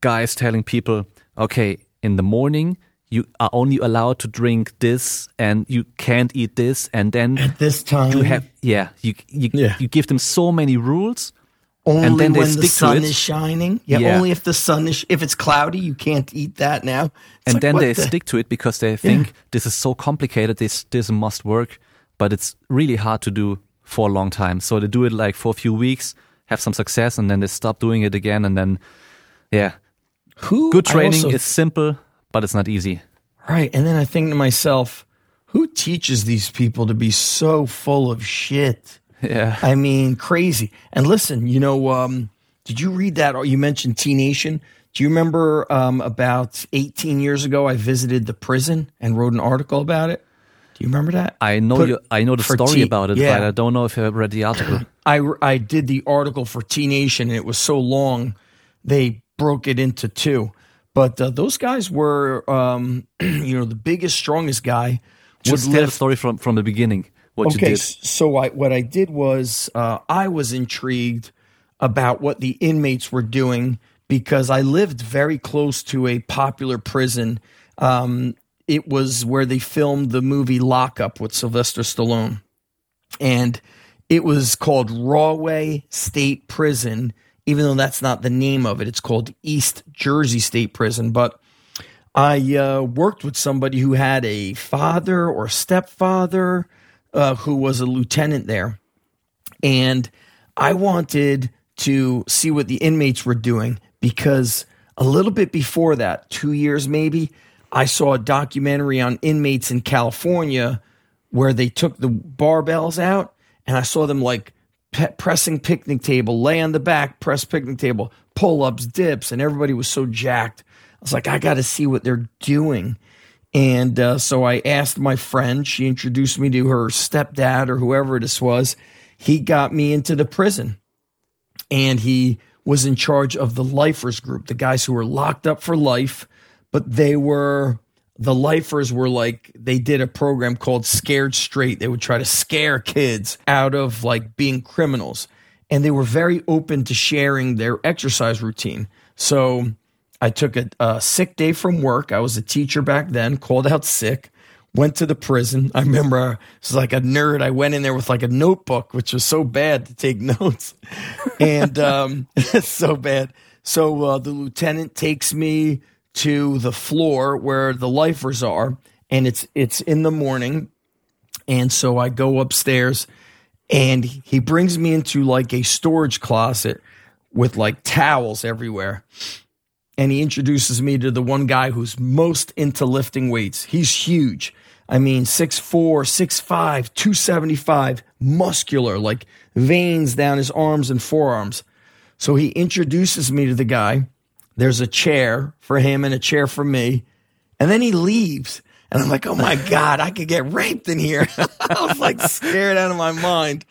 guys telling people, okay, in the morning you are only allowed to drink this and you can't eat this and then at this time? you have yeah you you, yeah. you give them so many rules only and then when the sun is shining? Yeah, yeah, only if the sun is if it's cloudy you can't eat that now? It's and like, then they the? stick to it because they think yeah. this is so complicated this this must work but it's really hard to do for a long time. So they do it like for a few weeks have some success and then they stop doing it again and then yeah. Who good training also, is simple but it's not easy. Right. And then I think to myself, who teaches these people to be so full of shit? Yeah. I mean, crazy. And listen, you know, um, did you read that? You mentioned T Nation. Do you remember um, about 18 years ago, I visited the prison and wrote an article about it? Do you remember that? I know Put, you, I know the story T, about it, yeah. but I don't know if I read the article. I, I did the article for T Nation, and it was so long, they broke it into two. But uh, those guys were, um, you know, the biggest, strongest guy. Just tell the story from from the beginning. What okay, so I, what I did was uh, I was intrigued about what the inmates were doing because I lived very close to a popular prison. Um, it was where they filmed the movie Lockup with Sylvester Stallone, and it was called Rahway State Prison even though that's not the name of it. It's called East Jersey State Prison. But I uh, worked with somebody who had a father or stepfather uh, who was a lieutenant there. And I wanted to see what the inmates were doing because a little bit before that, two years maybe, I saw a documentary on inmates in California where they took the barbells out and I saw them like pe- pressing picnic table, lay on the back, press picnic table, pull ups, dips, and everybody was so jacked. I was like, I got to see what they're doing. And uh, so I asked my friend, she introduced me to her stepdad or whoever this was. He got me into the prison and he was in charge of the lifers group, the guys who were locked up for life, but they were the lifers were like they did a program called Scared Straight. They would try to scare kids out of like being criminals. And they were very open to sharing their exercise routine. So I took a, a sick day from work. I was a teacher back then, called out sick went to the prison. I remember I was like a nerd. I went in there with like a notebook, which was so bad to take notes. and um, so bad. So uh, the lieutenant takes me to the floor where the lifers are, and it's it's in the morning. And so I go upstairs, and he brings me into like a storage closet with like towels everywhere. And he introduces me to the one guy who's most into lifting weights. He's huge. I mean, 6'4, 6'5, 275, muscular, like veins down his arms and forearms. So he introduces me to the guy. There's a chair for him and a chair for me. And then he leaves. And I'm like, oh my God, I could get raped in here. I was like scared out of my mind.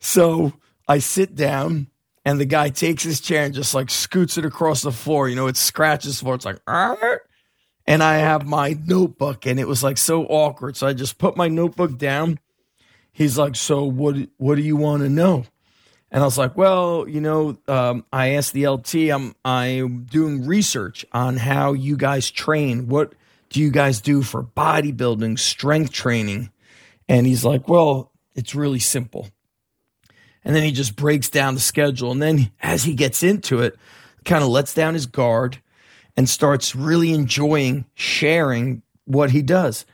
So I sit down and the guy takes his chair and just like scoots it across the floor. You know, it scratches the floor. It's like, Arr! and I have my notebook, and it was like so awkward. So I just put my notebook down. He's like, "So what? What do you want to know?" And I was like, "Well, you know, um, I asked the LT. I'm I'm doing research on how you guys train. What do you guys do for bodybuilding, strength training?" And he's like, "Well, it's really simple." And then he just breaks down the schedule, and then as he gets into it, kind of lets down his guard and starts really enjoying sharing what he does.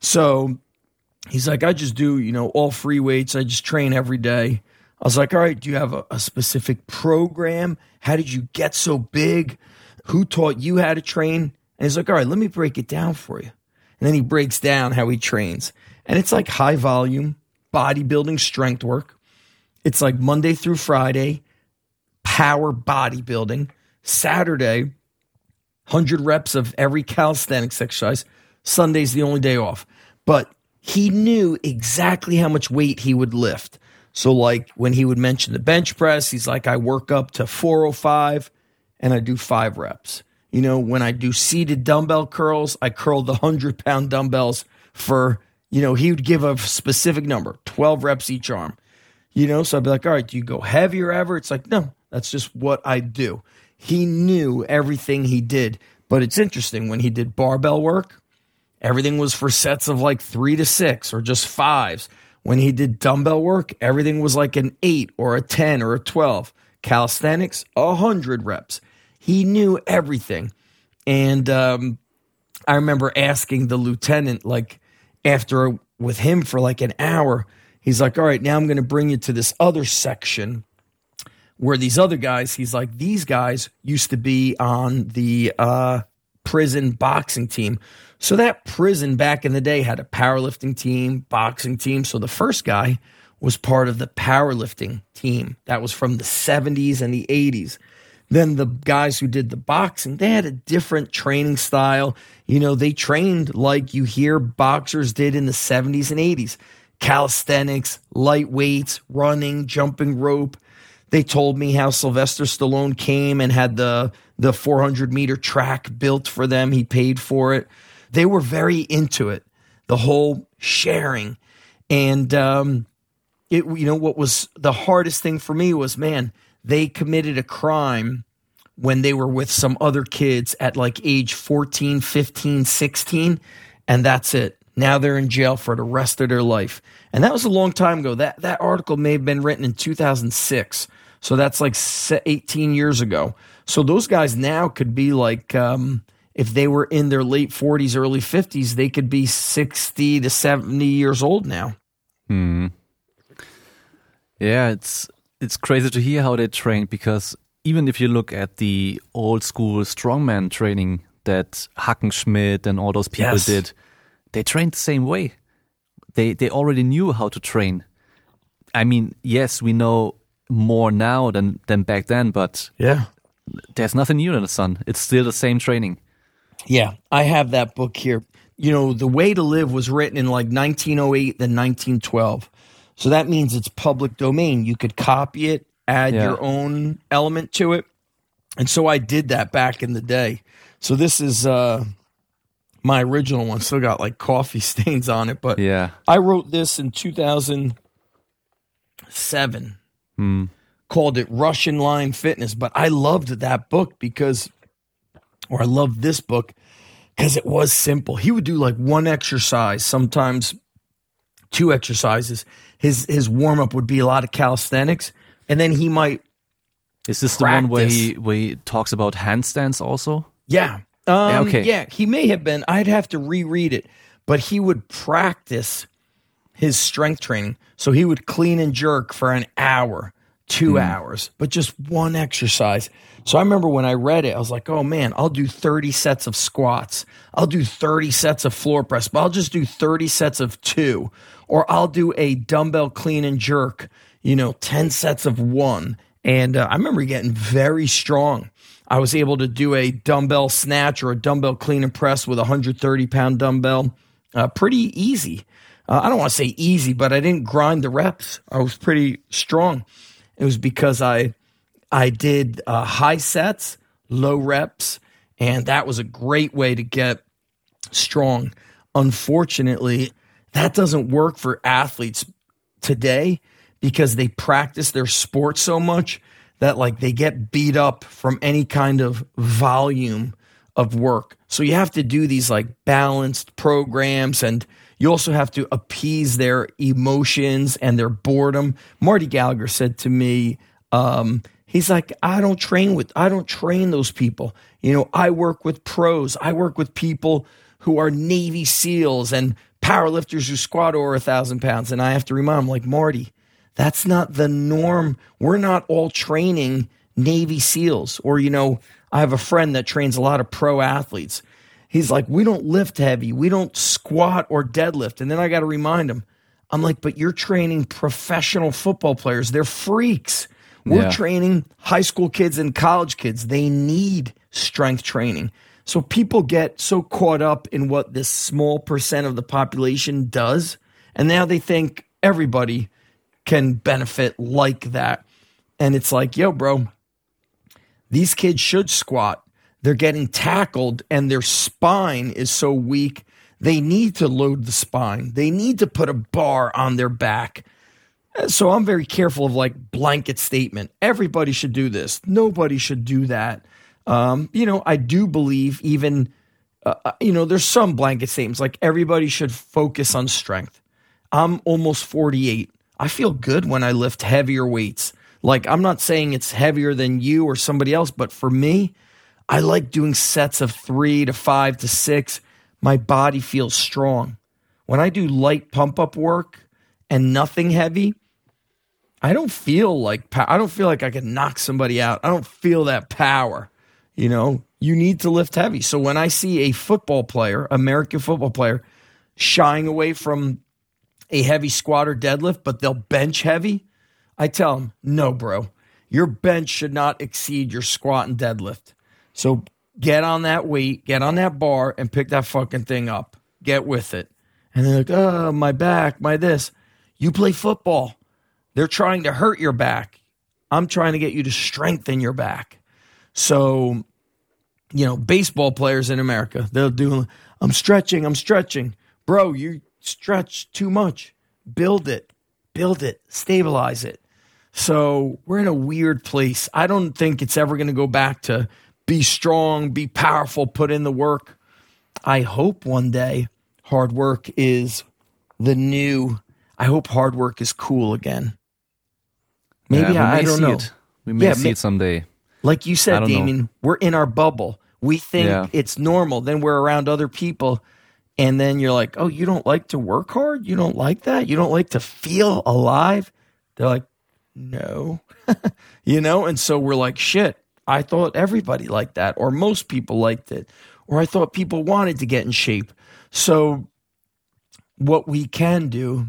So he's like, I just do, you know, all free weights. I just train every day. I was like, all right, do you have a, a specific program? How did you get so big? Who taught you how to train? And he's like, all right, let me break it down for you. And then he breaks down how he trains. And it's like high volume bodybuilding strength work. It's like Monday through Friday, power bodybuilding. Saturday, 100 reps of every calisthenics exercise. Sunday's the only day off. But he knew exactly how much weight he would lift. So, like when he would mention the bench press, he's like, I work up to 405 and I do five reps. You know, when I do seated dumbbell curls, I curl the 100 pound dumbbells for, you know, he would give a specific number, 12 reps each arm. You know, so I'd be like, all right, do you go heavier ever? It's like, no, that's just what I do. He knew everything he did. But it's interesting when he did barbell work, everything was for sets of like three to six or just fives. When he did dumbbell work, everything was like an eight or a 10 or a 12. Calisthenics, a 100 reps. He knew everything. And um, I remember asking the lieutenant, like, after with him for like an hour, he's like, All right, now I'm going to bring you to this other section where these other guys, he's like, these guys used to be on the uh, prison boxing team. So that prison back in the day had a powerlifting team, boxing team. So the first guy was part of the powerlifting team. That was from the 70s and the 80s. Then the guys who did the boxing, they had a different training style. You know, they trained like you hear boxers did in the 70s and 80s calisthenics, light weights, running, jumping rope. They told me how Sylvester Stallone came and had the the 400 meter track built for them. He paid for it. They were very into it. The whole sharing, and um, it. You know what was the hardest thing for me was man. They committed a crime when they were with some other kids at like age 14, 15, 16, and that's it. Now they're in jail for the rest of their life. And that was a long time ago. That that article may have been written in 2006. So that's like 18 years ago. So those guys now could be like um, if they were in their late 40s, early 50s, they could be 60 to 70 years old now. Hmm. Yeah, it's it's crazy to hear how they train because even if you look at the old school strongman training that Hackenschmidt and all those people Yes. did, they trained the same way. They they already knew how to train. I mean, yes, we know more now than than back then, but Yeah. there's nothing new in the sun. It's still the same training. Yeah, I have that book here. You know, The Way to Live was written in like 1908 then 1912. So that means it's public domain. You could copy it, add Yeah. your own element to it. And so I did that back in the day. So this is uh my original one. Still got like coffee stains on it, but Yeah. I wrote this in 2007. Called it Russian Lion Fitness, but I loved that book because or I loved this book because it was simple. He would do like one exercise, sometimes two exercises. His his warm up would be a lot of calisthenics, and then he might Is this the one where he where he talks about handstands also? yeah um, Yeah, okay. yeah he may have been. I'd have to reread it, but he would practice his strength training. So he would clean and jerk for an hour, two hours, but just one exercise. So I remember when I read it, I was like, oh man, I'll do 30 sets of squats. I'll do 30 sets of floor press, but I'll just do 30 sets of two. Or I'll do a dumbbell clean and jerk, you know, 10 sets of one. And uh, I remember getting very strong. I was able to do a dumbbell snatch or a dumbbell clean and press with a 130 pound dumbbell. Uh, pretty easy. Uh, I don't want to say easy, but I didn't grind the reps. I was pretty strong. It was because I I did uh, high sets, low reps, and that was a great way to get strong. Unfortunately, that doesn't work for athletes today because they practice their sport so much that like they get beat up from any kind of volume of work. So you have to do these like balanced programs and you also have to appease their emotions and their boredom. Marty Gallagher said to me, um, he's like, I don't train with, I don't train those people. You know, I work with pros. I work with people who are Navy SEALs and powerlifters who squat over a thousand pounds. And I have to remind him, like, Marty, that's not the norm. We're not all training Navy SEALs. Or, you know, I have a friend that trains a lot of pro athletes. He's like, we don't lift heavy, we don't squat or deadlift. And then I got to remind him, I'm like, but you're training professional football players. They're freaks. We're Yeah. training high school kids and college kids. They need strength training. So people get so caught up in what this small percent of the population does. And now they think everybody can benefit like that. And it's like, yo, bro, these kids should squat. They're getting tackled and their spine is so weak. They need to load the spine. They need to put a bar on their back. So I'm very careful of like blanket statement. Everybody should do this. Nobody should do that. Um, you know, I do believe even, uh, uh, you know, there's some blanket statements like everybody should focus on strength. I'm almost 48. I feel good when I lift heavier weights. Like, I'm not saying it's heavier than you or somebody else, but for me, I like doing sets of three to five to six. My body feels strong. When I do light pump up work and nothing heavy, I don't feel like I don't feel like I can knock somebody out. I don't feel that power. You know, you need to lift heavy. So when I see a football player, American football player, shying away from a heavy squat or deadlift, but they'll bench heavy, I tell them, no, bro, your bench should not exceed your squat and deadlift. So get on that weight, get on that bar, and pick that fucking thing up. Get with it. And they're like, oh, my back, my this. You play football. They're trying to hurt your back. I'm trying to get you to strengthen your back. So, you know, baseball players in America, they'll do, I'm stretching, I'm stretching. Bro, you stretch too much. Build it, build it, stabilize it. So we're in a weird place. I don't think it's ever going to go back to be strong, be powerful, put in the work. I hope one day hard work is the new. I hope hard work is cool again. Maybe Yeah, I, I don't know. It. We may Yeah, see ma- it someday. Like you said, don't know. We're in our bubble. We think Yeah. it's normal. Then we're around other people, and then you're like, "Oh, you don't like to work hard? You don't like that? You don't like to feel alive?" They're like, "No," you know. And so we're like, "Shit." I thought everybody liked that, or most people liked it, or I thought people wanted to get in shape. So, what we can do,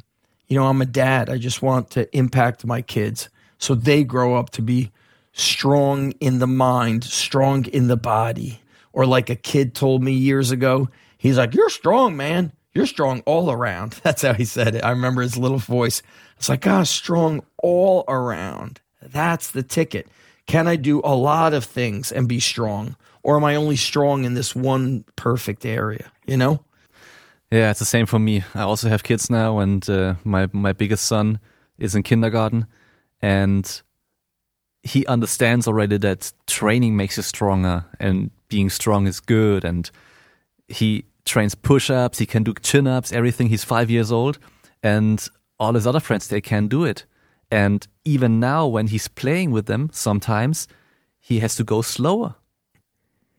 you know, I'm a dad. I just want to impact my kids so they grow up to be strong in the mind, strong in the body. Or like a kid told me years ago, he's like, You're strong, man. You're strong all around. That's how he said it. I remember his little voice. It's like, ah, strong all around. That's the ticket. Can I do a lot of things and be strong? Or am I only strong in this one perfect area? You know? Yeah, it's the same for me. I also have kids now, and uh, my my biggest son is in kindergarten, and he understands already that training makes you stronger, and being strong is good. And he trains push-ups, he can do chin-ups, everything. He's five years old, and all his other friends they can do it. And even now, when he's playing with them, sometimes he has to go slower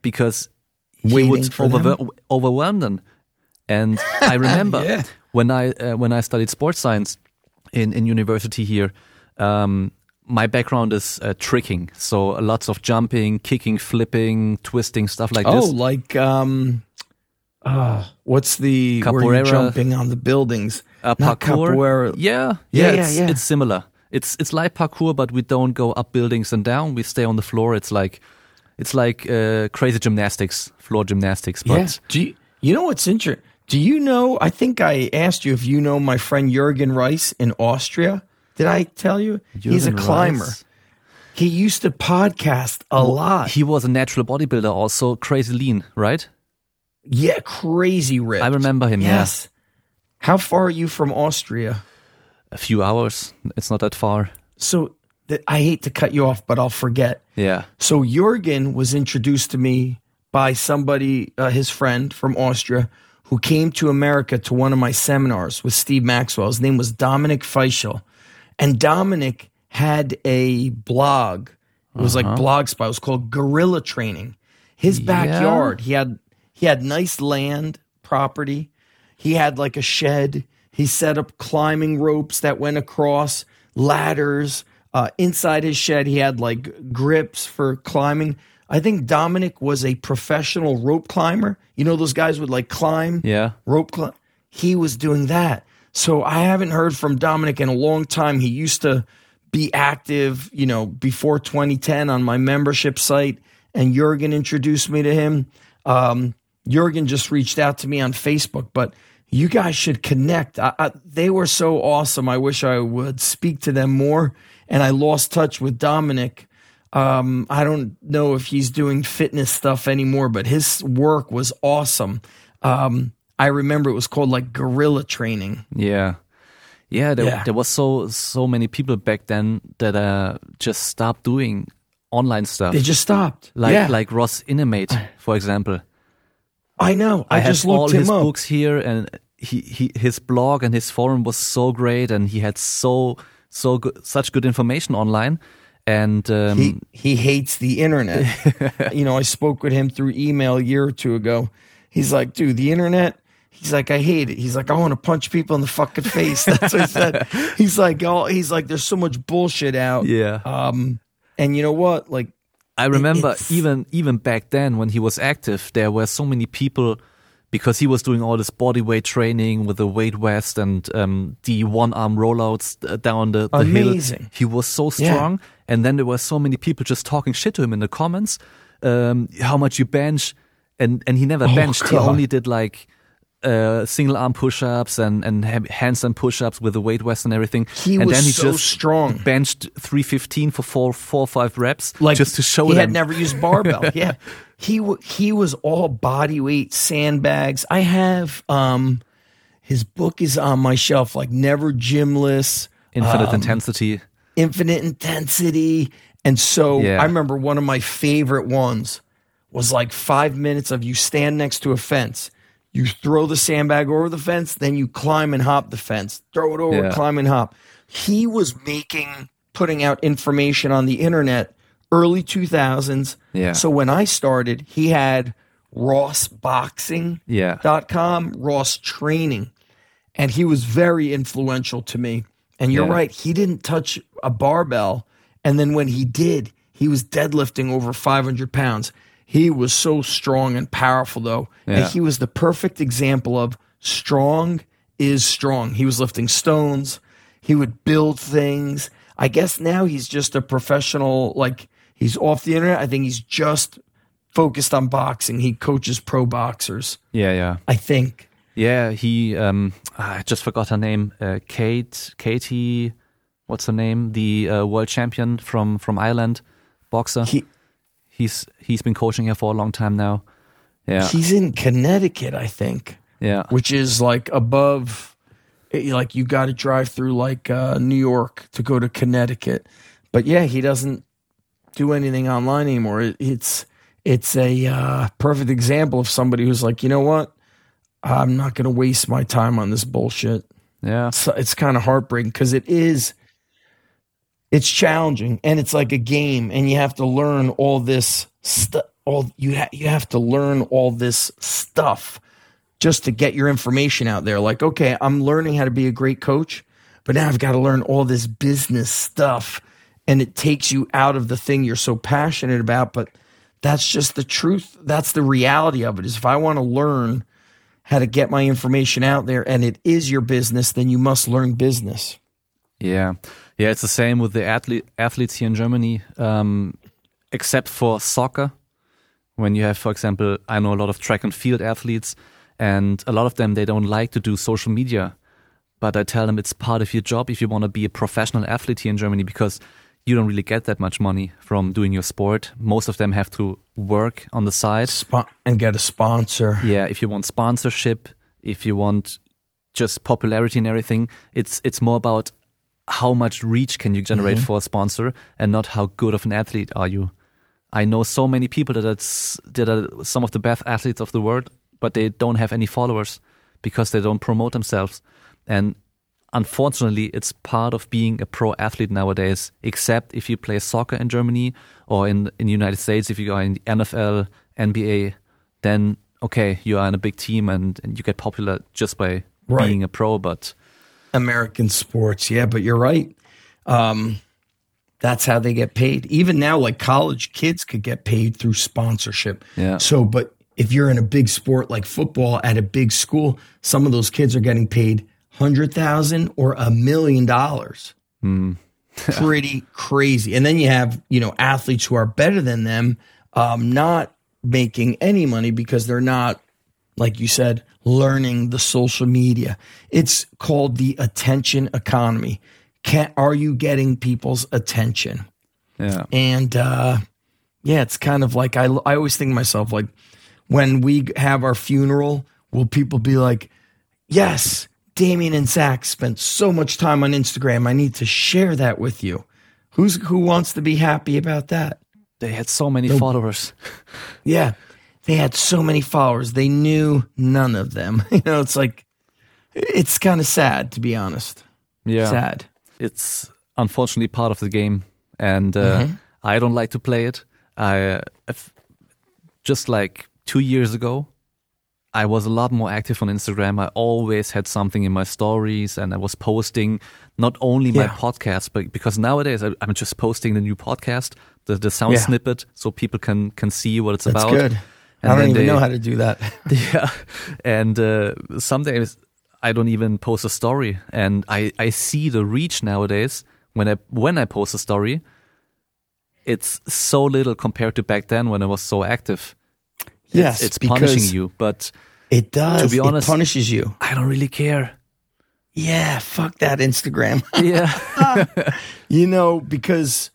because he Waiting would them? overwhelm them. And I remember Yeah. when I uh, when I studied sports science in in university here. Um, my background is uh, tricking, so lots of jumping, kicking, flipping, twisting, stuff like Oh, this. Oh, like um, uh, what's the where Capoeira. you're jumping on the buildings? Uh, parkour. capoeira. Yeah, Yeah, yeah, yeah, it's, yeah. it's similar. It's it's like parkour, but we don't go up buildings and down. We stay on the floor. It's like it's like uh, crazy gymnastics, floor gymnastics. But yeah. Do you, you know what's interesting? Do you know? I think I asked you if you know my friend Jurgen Reis in Austria. Did I tell you? Jürgen He's a climber. Reis, He used to podcast a lot. He was a natural bodybuilder, also crazy lean, right? yeah, crazy ripped. I remember him. Yeah, Yes. How far are you from Austria? A few hours. It's not that far. So th- I hate to cut you off, but I'll forget. Yeah. So Jurgen was introduced to me by somebody, uh, his friend from Austria, who came to America to one of my seminars with Steve Maxwell. His name was Dominic Feischel. And Dominic had a blog. It was like Blogspot. It was called Gorilla Training. His backyard, he had he had nice land property. He had like a shed. He set up climbing ropes that went across ladders. Uh, inside his shed, he had like grips for climbing. I think Dominic was a professional rope climber. You know those guys would like climb Yeah. rope climb. He was doing that. So I haven't heard from Dominic in a long time. He used to be active, you know, before 2010 on my membership site, and Jurgen introduced me to him. Um, Jurgen just reached out to me on Facebook, but you guys should connect. I, I, they were so awesome. I wish I would speak to them more. And I lost touch with Dominic. Um, I don't know if he's doing fitness stuff anymore, but his work was awesome. Um, I remember it was called like gorilla training. Yeah. Yeah, there, Yeah. there was so so many people back then that uh, just stopped doing online stuff. They just stopped. like yeah, like Ross Enamait, for example. I know. I, have just all looked him his up. books here, and he, he his blog and his forum was so great, and he had so so good, such good information online. And um, he he hates the internet. you know, I spoke with him through email a year or two ago. He's like, dude, the internet. He's like, I hate it. He's like, I want to punch people in the fucking face. That's what he said. He's like, oh, he's like, there's so much bullshit out. yeah, Um, and you know what? Like, I remember it's- even even back then when he was active, there were so many people because he was doing all this body weight training with the weight vest and um, the one arm rollouts uh, down the, the hill. Amazing. He was so Yeah. strong, and then there were so many people just talking shit to him in the comments. Um, how much you bench, and and he never benched. He Oh, only did like. Uh, single arm push-ups and and ha- handstand push-ups with the weight vest and everything. He and was then he so just strong. benched 315 for four, four or five reps, like just to show he them. had never used barbell. yeah, he w- he was all body weight sandbags. I have um, his book is on my shelf, like Never Gymless, Infinite um, intensity. Infinite Intensity, and so Yeah. I remember one of my favorite ones was like five minutes of you stand next to a fence. You throw the sandbag over the fence, then you climb and hop the fence. Throw it over, Yeah. climb and hop. He was making, putting out information on the internet early 2000s. Yeah. So when I started, he had rossboxing.com, Yeah. Ross Training, and he was very influential to me. And you're Yeah. right, he didn't touch a barbell. And then when he did, he was deadlifting over 500 pounds. He was so strong and powerful, though. Yeah. And he was the perfect example of strong is strong. He was lifting stones, he would build things. I guess now he's just a professional, like he's off the internet. I think he's just focused on boxing. He coaches pro boxers, Yeah, yeah. I think. Yeah, he um I just forgot her name. Uh, Kate Katie what's her name? The uh, world champion from from Ireland boxer. He he's he's been coaching here for a long time now. Yeah. he's in Connecticut, I think. yeah. which is like above eh, like you got to drive through like uh, New York to go to Connecticut. But yeah, he doesn't do anything online anymore. It, it's it's a uh, perfect example of somebody who's like, you know what, I'm not going to waste my time on this bullshit. Yeah. It's, it's kind of heartbreaking because it is. It's challenging and it's like a game, and you have to learn all this stuff. All you ha- you have to learn all this stuff just to get your information out there. Like, okay, I'm learning how to be a great coach, but now I've got to learn all this business stuff. And it takes you out of the thing you're so passionate about. But that's just the truth. That's the reality of it is if I want to learn how to get my information out there and it is your business, then you must learn business. Yeah, yeah, it's the same with the athlete, athletes here in Germany, um, except for soccer. When you have, for example, I know a lot of track and field athletes, and a lot of them they don't like to do social media, but I tell them it's part of your job if you want to be a professional athlete here in Germany because you don't really get that much money from doing your sport. Most of them have to work on the side. Spo- and get a sponsor. Yeah, if you want sponsorship, if you want just popularity and everything, it's it's more about how much reach can you generate mm-hmm. for a sponsor and not how good of an athlete are you. I know so many people that it's, that are some of the best athletes of the world, but they don't have any followers because they don't promote themselves. And unfortunately, it's part of being a pro athlete nowadays, except if you play soccer in Germany or in, in the United States, if you are in the NFL, NBA, then okay, you are in a big team and, and you get popular just by Right. being a pro. But American sports. Yeah, but you're right. Um, that's how they get paid. Even now, like college kids could get paid through sponsorship. Yeah. So, but if you're in a big sport like football at a big school, some of those kids are getting paid hundred thousand or a million dollars. Pretty crazy. And then you have you know athletes who are better than them, um, not making any money because they're not like you said, learning the social media. It's called the attention economy. Can are you getting people's attention? yeah, And uh, yeah, it's kind of like I I always think to myself like when we have our funeral, will people be like, "Yes, Damien and Zach spent so much time on Instagram. I need to share that with you." Who's who wants to be happy about that? they had so many followers. Yeah. They had so many followers. They knew none of them. You know, it's like it's kind of sad to be honest. Yeah, Sad. it's unfortunately part of the game, and uh, I don't like to play it. I if- just like two years ago, I was a lot more active on Instagram. I always had something in my stories, and I was posting not only my Yeah. podcast, but because nowadays I, I'm just posting the new podcast, the the sound Yeah. snippet, so people can can see what it's That's about. good. I don't even they- know how to do that. yeah, and uh, some days I don't even post a story, and I I see the reach nowadays when I when I post a story. It's so little compared to back then when I was so active. yes, it's because punishing you, but It does. To be honest- it punishes you. I don't really care. Yeah, fuck that Instagram. Yeah, you know, because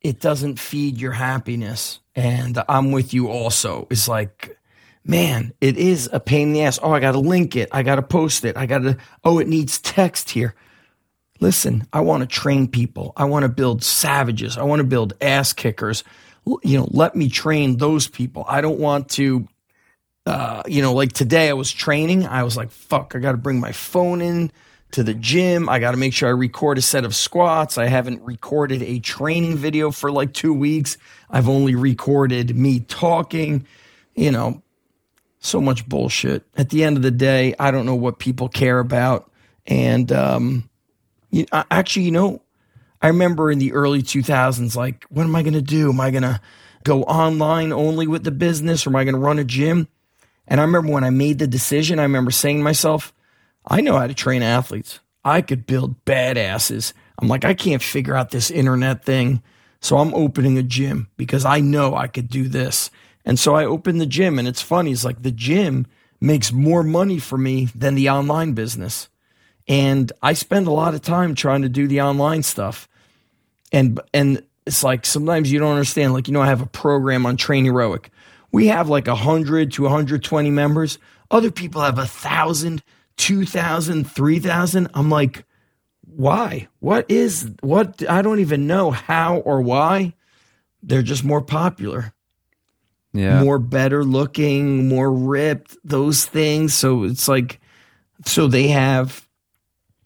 it doesn't feed your happiness. And I'm with you also. It's like, man, it is a pain in the ass. Oh, I got to link it. I got to post it. I got to, oh, it needs text here. Listen, I want to train people. I want to build savages. I want to build ass kickers. You know, let me train those people. I don't want to uh, you know, like today I was training. I was like, fuck, I got to bring my phone in to the gym. I got to make sure I record a set of squats. I haven't recorded a training video for like two weeks. I've only recorded me talking, you know, so much bullshit. At the end of the day, I don't know what people care about. And, um, you, actually, you know, I remember in the early 2000s, like, what am I going to do? Am I going to go online only with the business or am I going to run a gym? And I remember when I made the decision, I remember saying to myself, I know how to train athletes. I could build badasses. I'm like, I can't figure out this internet thing. So I'm opening a gym because I know I could do this. And so I opened the gym. And it's funny, it's like the gym makes more money for me than the online business. And I spend a lot of time trying to do the online stuff. And and it's like sometimes you don't understand. Like, you know, I have a program on Train Heroic. We have like 100 to 120 members. Other people have a thousand, two thousand, three thousand. I'm like, why? What is what? I don't even know how or why. They're just more popular. Yeah. More better looking, more ripped, those things. So it's like, so they have,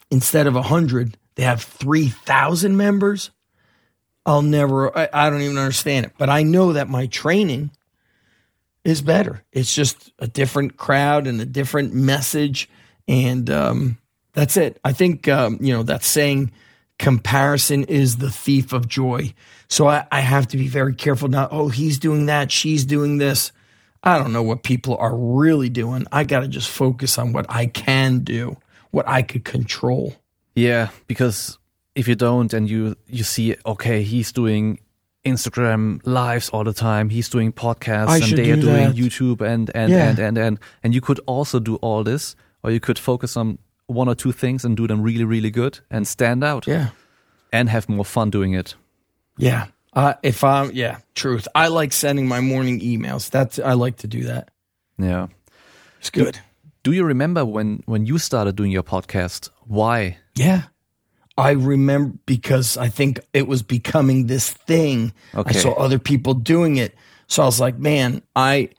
instead of a 100, they have 3,000 members. I'll never, I, I don't even understand it, but I know that my training is better. It's just a different crowd and a different message. And um, that's it. I think, um, you know, that saying, comparison is the thief of joy. So I, I have to be very careful now. Oh, he's doing that. She's doing this. I don't know what people are really doing. I got to just focus on what I can do, what I could control. Yeah, because if you don't and you you see okay he's doing Instagram lives all the time he's doing podcasts I and they are doing that. YouTube and and, Yeah. and and and and you could also do all this or you could focus on one or two things and do them really really good and stand out Yeah. and have more fun doing it Yeah. Uh, if I'm, yeah, truth. I like sending my morning emails. That's, I like to do that. yeah It's good. do you remember when when you started doing your podcast why Yeah. I remember because I think it was becoming this thing. Okay. I saw other people doing it. So I was like, man, I,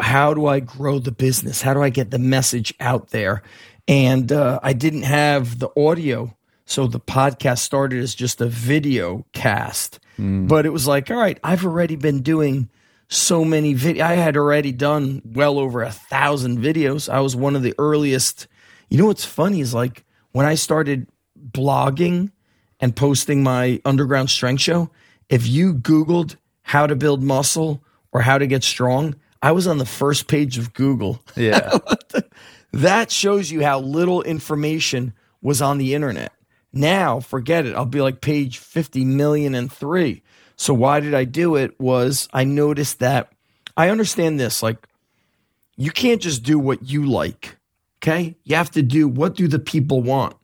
how do I grow the business? How do I get the message out there? And uh, I didn't have the audio. So the podcast started as just a video cast. But it was like, all right, I've already been doing so many video. I had already done well over a thousand videos. I was one of the earliest. You know what's funny is like when I started blogging and posting my underground strength show, if you Googled how to build muscle or how to get strong, I was on the first page of Google. yeah That shows you how little information was on the internet. Now, forget it. I'll be like page 50 million and three. So why did I do it? Was I noticed that I understand this. Like, you can't just do what you like. Okay. You have to do what do the people want.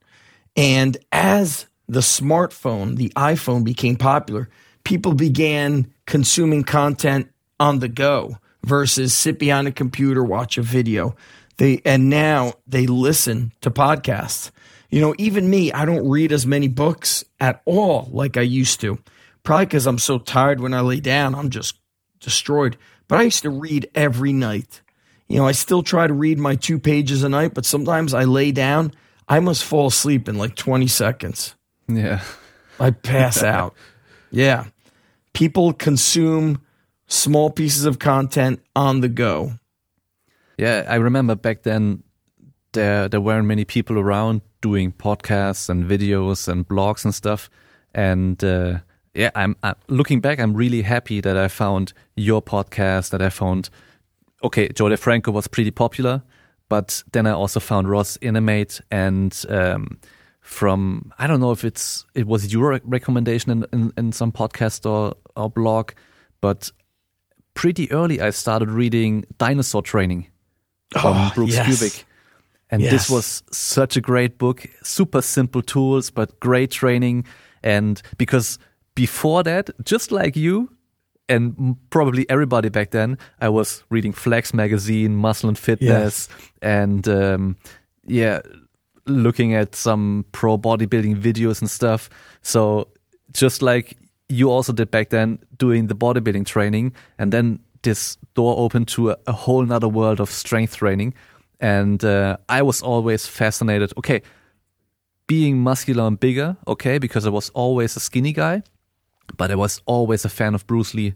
And as the smartphone, the iPhone became popular, people began consuming content on the go versus sit behind a computer, watch a video. They and now they listen to podcasts. You know, even me, I don't read as many books at all like I used to. Probably because I'm so tired when I lay down, I'm just destroyed. But I used to read every night. You know, I still try to read my two pages a night, but sometimes I lay down, I must fall asleep in like 20 seconds. yeah I pass out. Yeah. People consume small pieces of content on the go. Yeah, I remember back then there there weren't many people around doing podcasts and videos and blogs and stuff. And uh, yeah, I'm, i looking back. I'm really happy that I found your podcast. That I found okay, Joe DeFranco was pretty popular, but then I also found Ross Enamait and um, from I don't know if it's it was your recommendation in, in, in some podcast or, or blog, but pretty early I started reading Dinosaur Training from Oh, Brooks yes. Kubik. And Yes. this was such a great book, super simple tools, but great training. And because before that, just like you, and probably everybody back then, I was reading Flex magazine, Muscle and Fitness, and um, yeah, looking at some pro bodybuilding videos and stuff. So just like you also did back then, doing the bodybuilding training, and then this door opened to a, a whole nother world of strength training. And uh, I was always fascinated. Okay, being muscular and bigger, okay, because I was always a skinny guy, but I was always a fan of Bruce Lee.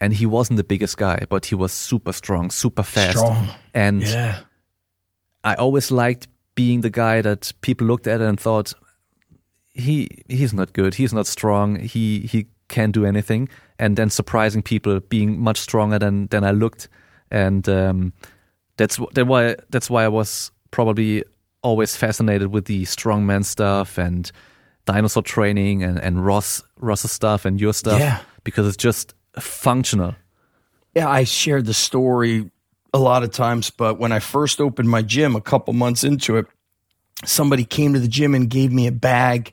And he wasn't the biggest guy, but he was super strong, super fast. Strong. And Yeah. I always liked being the guy that people looked at and thought he he's not good, he's not strong, he he can't do anything, and then surprising people being much stronger than than I looked, and um, that's that why that's why I was probably always fascinated with the strongman stuff and dinosaur training and and Ross Ross's stuff and your stuff Yeah. because it's just functional. Yeah, I shared the story a lot of times, but when I first opened my gym a couple months into it, somebody came to the gym and gave me a bag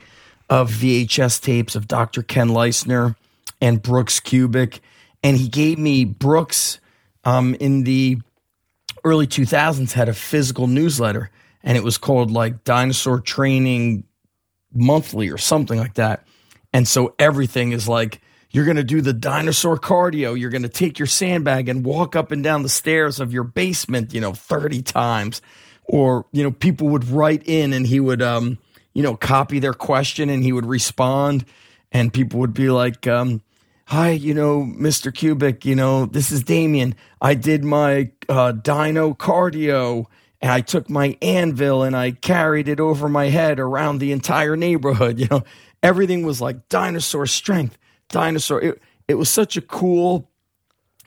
of VHS tapes of Dr. Ken Leistner and Brooks Kubik. And he gave me Brooks um, in the early 2000s had a physical newsletter and it was called like Dinosaur Training Monthly or something like that. And so everything is like, you're going to do the dinosaur cardio. You're going to take your sandbag and walk up and down the stairs of your basement, you know, 30 times. Or, you know, people would write in and he would, um, you know, copy their question and he would respond. And people would be like, um, Hi, you know, Mr. Kubik, you know, this is Damien. I did my uh, dino cardio and I took my anvil and I carried it over my head around the entire neighborhood. You know, everything was like dinosaur strength, dinosaur. It, it was such a cool,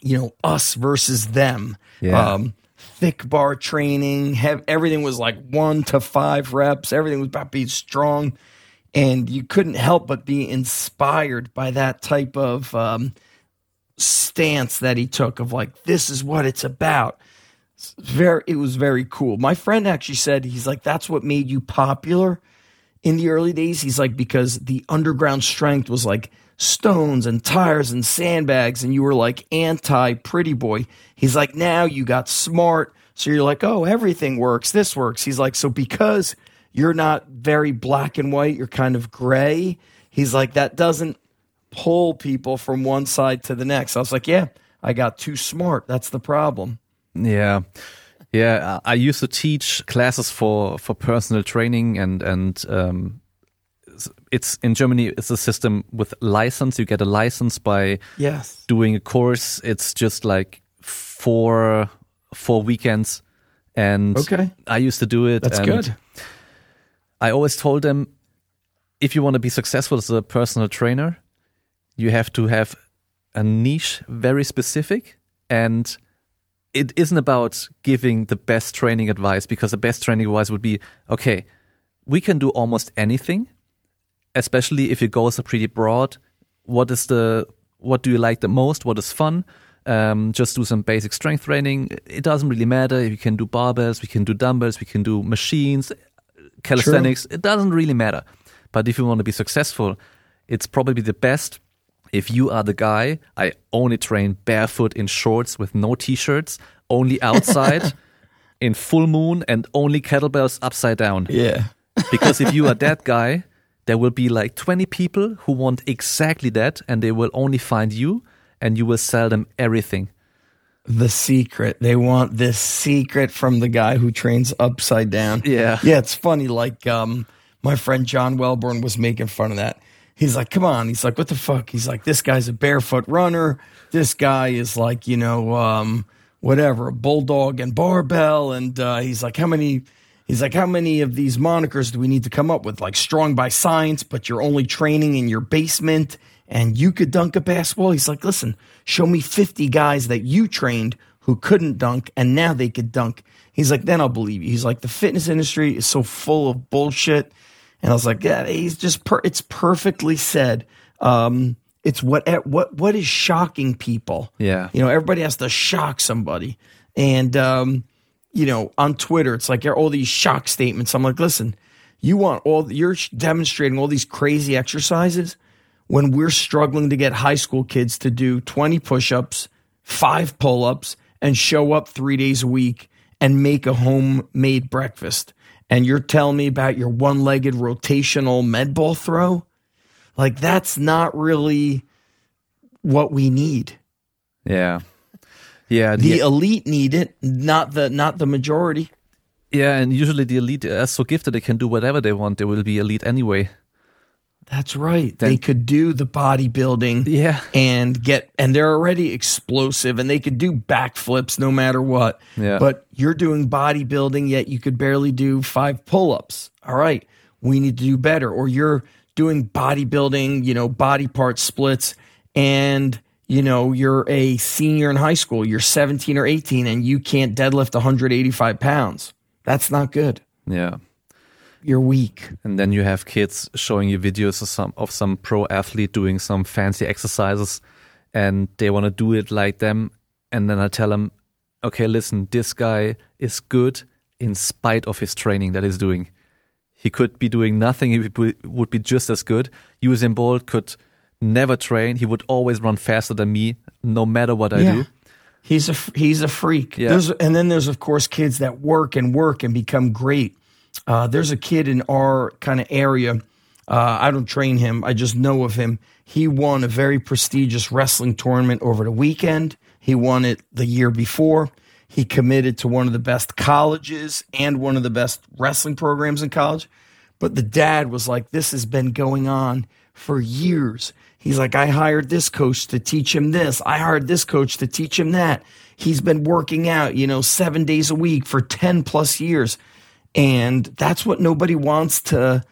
you know, us versus them. Yeah. Um, thick bar training, have, everything was like one to five reps. Everything was about being strong. And you couldn't help but be inspired by that type of um, stance that he took of like, this is what it's about very it was very cool. My friend actually said he's like that's what made you popular in the early days. He's like because the underground strength was like stones and tires and sandbags and you were like anti pretty boy. He's like now you got smart so you're like oh everything works. This works. He's like so because you're not very black and white, you're kind of gray. He's like that doesn't pull people from one side to the next. I was like, yeah, I got too smart. That's the problem. Yeah. Yeah, I used to teach classes for, for personal training and and um, it's in Germany. It's a system with license. You get a license by Yes. doing a course. It's just like four four weekends, and Okay. I used to do it. That's good. I always told them, if you want to be successful as a personal trainer, you have to have a niche very specific and it isn't about giving the best training advice because the best training advice would be okay we can do almost anything especially if your goals are pretty broad what is the what do you like the most? What is fun? Um, just do some basic strength training. It doesn't really matter if you can do barbells we can do dumbbells we can do machines calisthenics it doesn't really matter. But if you want to be successful it's probably the best if you are the guy, I only train barefoot in shorts with no t-shirts, only outside in full moon and only kettlebells upside down. Yeah. Because if you are that guy, there will be like 20 people who want exactly that and they will only find you and you will sell them everything. The secret. They want this secret from the guy who trains upside down. Yeah. Yeah, it's funny. Like, um, my friend John Welbourn was making fun of that. He's like, come on. He's like, what the fuck? He's like, this guy's a barefoot runner. This guy is like, you know, um, whatever, a bulldog and barbell. And uh, he's like, how many? He's like, how many of these monikers do we need to come up with? Like, strong by science, but you're only training in your basement and you could dunk a basketball. He's like, listen, show me 50 guys that you trained who couldn't dunk and now they could dunk. He's like, then I'll believe you. He's like, the fitness industry is so full of bullshit. And I was like, yeah, he's just, per- it's perfectly said. Um, it's what, what, what is shocking people. Yeah. You know, everybody has to shock somebody. And, um, you know, on Twitter, it's like all these shock statements. I'm like, listen, you want all, you're demonstrating all these crazy exercises when we're struggling to get high school kids to do 20 push ups, five pull ups, and show up three days a week and make a homemade breakfast. And you're telling me about your one legged rotational med ball throw? Like, that's not really what we need. Yeah. Yeah. The The, elite need it, not the not the majority. Yeah, and usually the elite are so gifted they can do whatever they want. They will be elite anyway. That's right. Then, they could do the bodybuilding yeah. and get and they're already explosive and they could do backflips no matter what. Yeah. But you're doing bodybuilding yet you could barely do 5 pull-ups. All right. We need to do better or you're doing bodybuilding, you know, body part splits and you know, you're a senior in high school, you're 17 or 18 and you can't deadlift 185 pounds. That's not good. Yeah you're weak. And then you have kids showing you videos of some of some pro athlete doing some fancy exercises and they want to do it like them and then I tell them, "Okay, listen, this guy is good in spite of his training that he's doing. He could be doing nothing, he would be just as good. Usain Bolt could never train, he would always run faster than me no matter what I yeah. do." He's a he's a freak. Yeah. There's, and then there's of course kids that work and work and become great uh, there's a kid in our kind of area. Uh, I don't train him. I just know of him. He won a very prestigious wrestling tournament over the weekend. He won it the year before. He committed to one of the best colleges and one of the best wrestling programs in college. But the dad was like, This has been going on for years. He's like, I hired this coach to teach him this. I hired this coach to teach him that. He's been working out, you know, seven days a week for 10 plus years. And that's what nobody wants to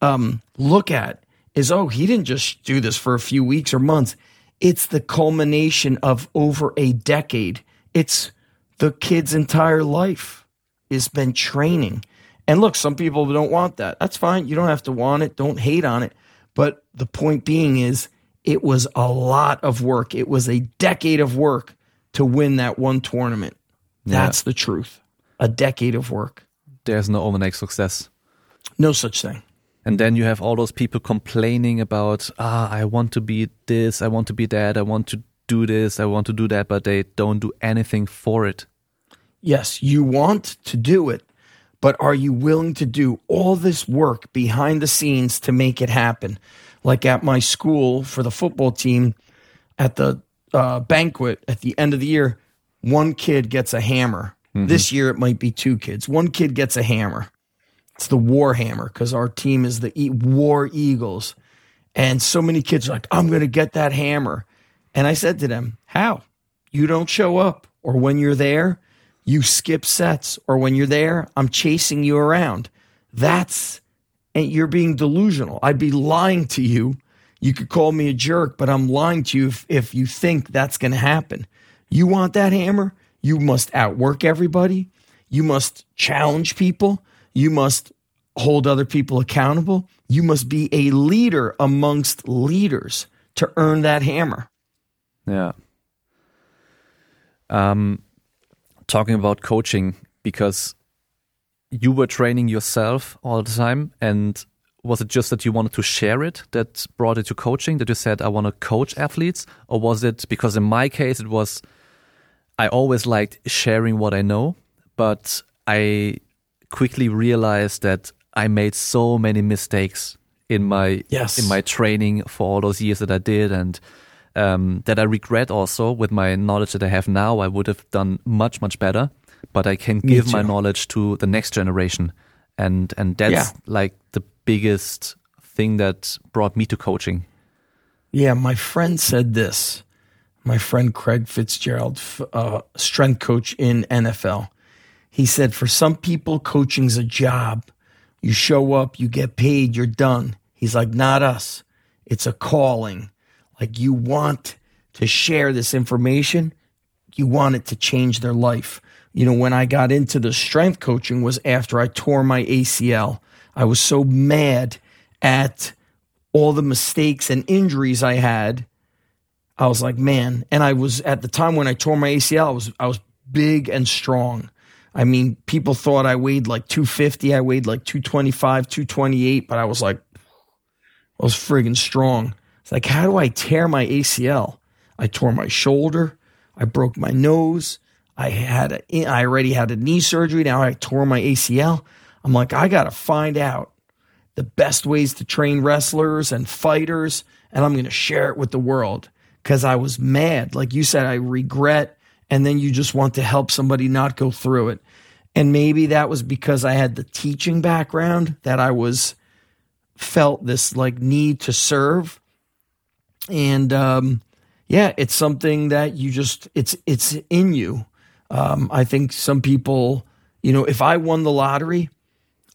um, look at is, oh, he didn't just do this for a few weeks or months. It's the culmination of over a decade. It's the kid's entire life has been training. And look, some people don't want that. That's fine. You don't have to want it. Don't hate on it. But the point being is, it was a lot of work. It was a decade of work to win that one tournament. That's yeah. the truth. A decade of work there's no overnight success. No such thing. And then you have all those people complaining about, ah, I want to be this, I want to be that, I want to do this, I want to do that, but they don't do anything for it. Yes, you want to do it, but are you willing to do all this work behind the scenes to make it happen? Like at my school for the football team, at the uh, banquet at the end of the year, one kid gets a hammer Mm-hmm. This year it might be two kids. One kid gets a hammer. It's the War Hammer because our team is the e- War Eagles. And so many kids are like, I'm going to get that hammer. And I said to them, How? You don't show up. Or when you're there, you skip sets. Or when you're there, I'm chasing you around. That's, and you're being delusional. I'd be lying to you. You could call me a jerk, but I'm lying to you if, if you think that's going to happen. You want that hammer? You must outwork everybody. You must challenge people. You must hold other people accountable. You must be a leader amongst leaders to earn that hammer. Yeah. Um, talking about coaching, because you were training yourself all the time, and was it just that you wanted to share it that brought it to coaching? That you said, I want to coach athletes? Or was it because in my case, it was I always liked sharing what I know, but I quickly realized that I made so many mistakes in my yes. in my training for all those years that I did, and um, that I regret also with my knowledge that I have now. I would have done much much better, but I can give my knowledge to the next generation, and and that's yeah. like the biggest thing that brought me to coaching. Yeah, my friend said this my friend Craig Fitzgerald, uh, strength coach in NFL. He said, for some people, coaching's a job. You show up, you get paid, you're done. He's like, not us. It's a calling. Like you want to share this information, you want it to change their life. You know, when I got into the strength coaching was after I tore my ACL. I was so mad at all the mistakes and injuries I had I was like, man, and I was at the time when I tore my ACL, I was I was big and strong. I mean, people thought I weighed like 250, I weighed like 225, 228, but I was like I was friggin' strong. It's like, how do I tear my ACL? I tore my shoulder, I broke my nose, I had a, I already had a knee surgery, now I tore my ACL. I'm like, I got to find out the best ways to train wrestlers and fighters, and I'm going to share it with the world because I was mad. Like you said, I regret, and then you just want to help somebody not go through it. And maybe that was because I had the teaching background that I was felt this like need to serve. And um, yeah, it's something that you just it's it's in you. Um, I think some people, you know, if I won the lottery,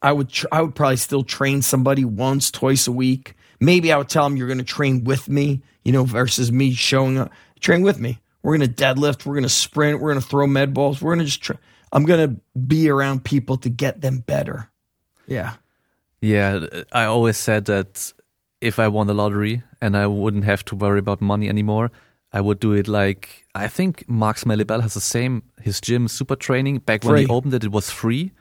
I would tr- I would probably still train somebody once, twice a week. Maybe I would tell them you're going to train with me, you know, versus me showing up. Train with me. We're going to deadlift. We're going to sprint. We're going to throw med balls. We're going to just. Tra- I'm going to be around people to get them better. Yeah. Yeah, I always said that if I won the lottery and I wouldn't have to worry about money anymore, I would do it like I think Mark Smelly has the same. His gym, Super Training, back when he opened it, it was free,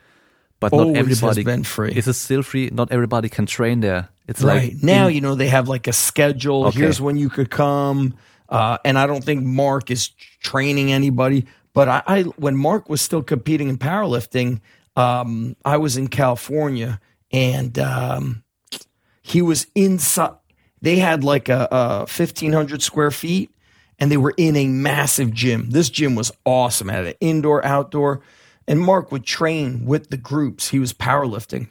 but Always not has everybody been free. Is it still free? Not everybody can train there. It's Right. like now, in- you know, they have like a schedule. Okay. Here's when you could come. Uh, and I don't think Mark is training anybody. But I, I when Mark was still competing in powerlifting, um, I was in California and um, he was inside. They had like a, a 1,500 square feet and they were in a massive gym. This gym was awesome. It had an indoor, outdoor. And Mark would train with the groups. He was powerlifting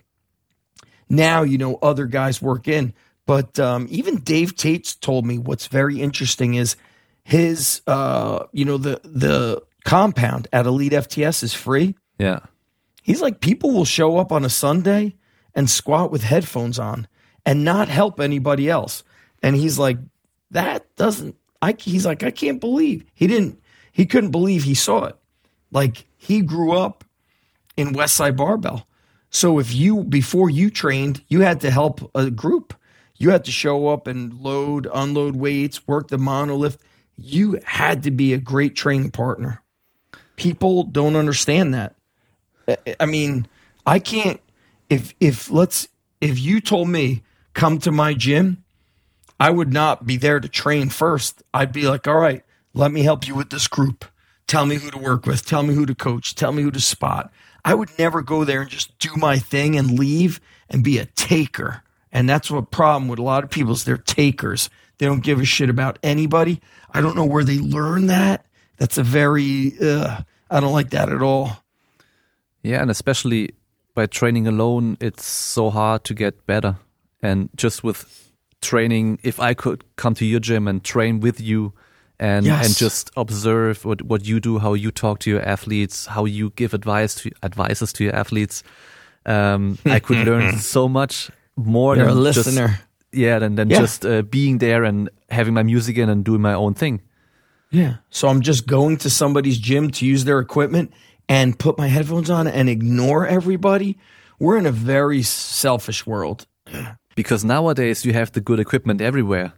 now you know other guys work in but um, even dave tate's told me what's very interesting is his uh, you know the the compound at elite fts is free yeah. he's like people will show up on a sunday and squat with headphones on and not help anybody else and he's like that doesn't i he's like i can't believe he didn't he couldn't believe he saw it like he grew up in Westside Barbell. So if you before you trained, you had to help a group. You had to show up and load, unload weights, work the monolift. You had to be a great training partner. People don't understand that. I- I mean, I can't if if let's if you told me come to my gym, I would not be there to train first. I'd be like, "All right, let me help you with this group. Tell me who to work with, tell me who to coach, tell me who to spot." I would never go there and just do my thing and leave and be a taker. And that's what problem with a lot of people is they're takers. They don't give a shit about anybody. I don't know where they learn that. That's a very uh, I don't like that at all. Yeah, and especially by training alone, it's so hard to get better. And just with training, if I could come to your gym and train with you and Yes. and just observe what, what you do, how you talk to your athletes, how you give advice to advices to your athletes, um, I could learn so much more You're a than just- listener. yeah, than than Yeah. just uh, being there and having my music in and doing my own thing. Yeah. So I'm just going to somebody's gym to use their equipment and put my headphones on and ignore everybody. We're in a very selfish world. Because nowadays you have the good equipment everywhere.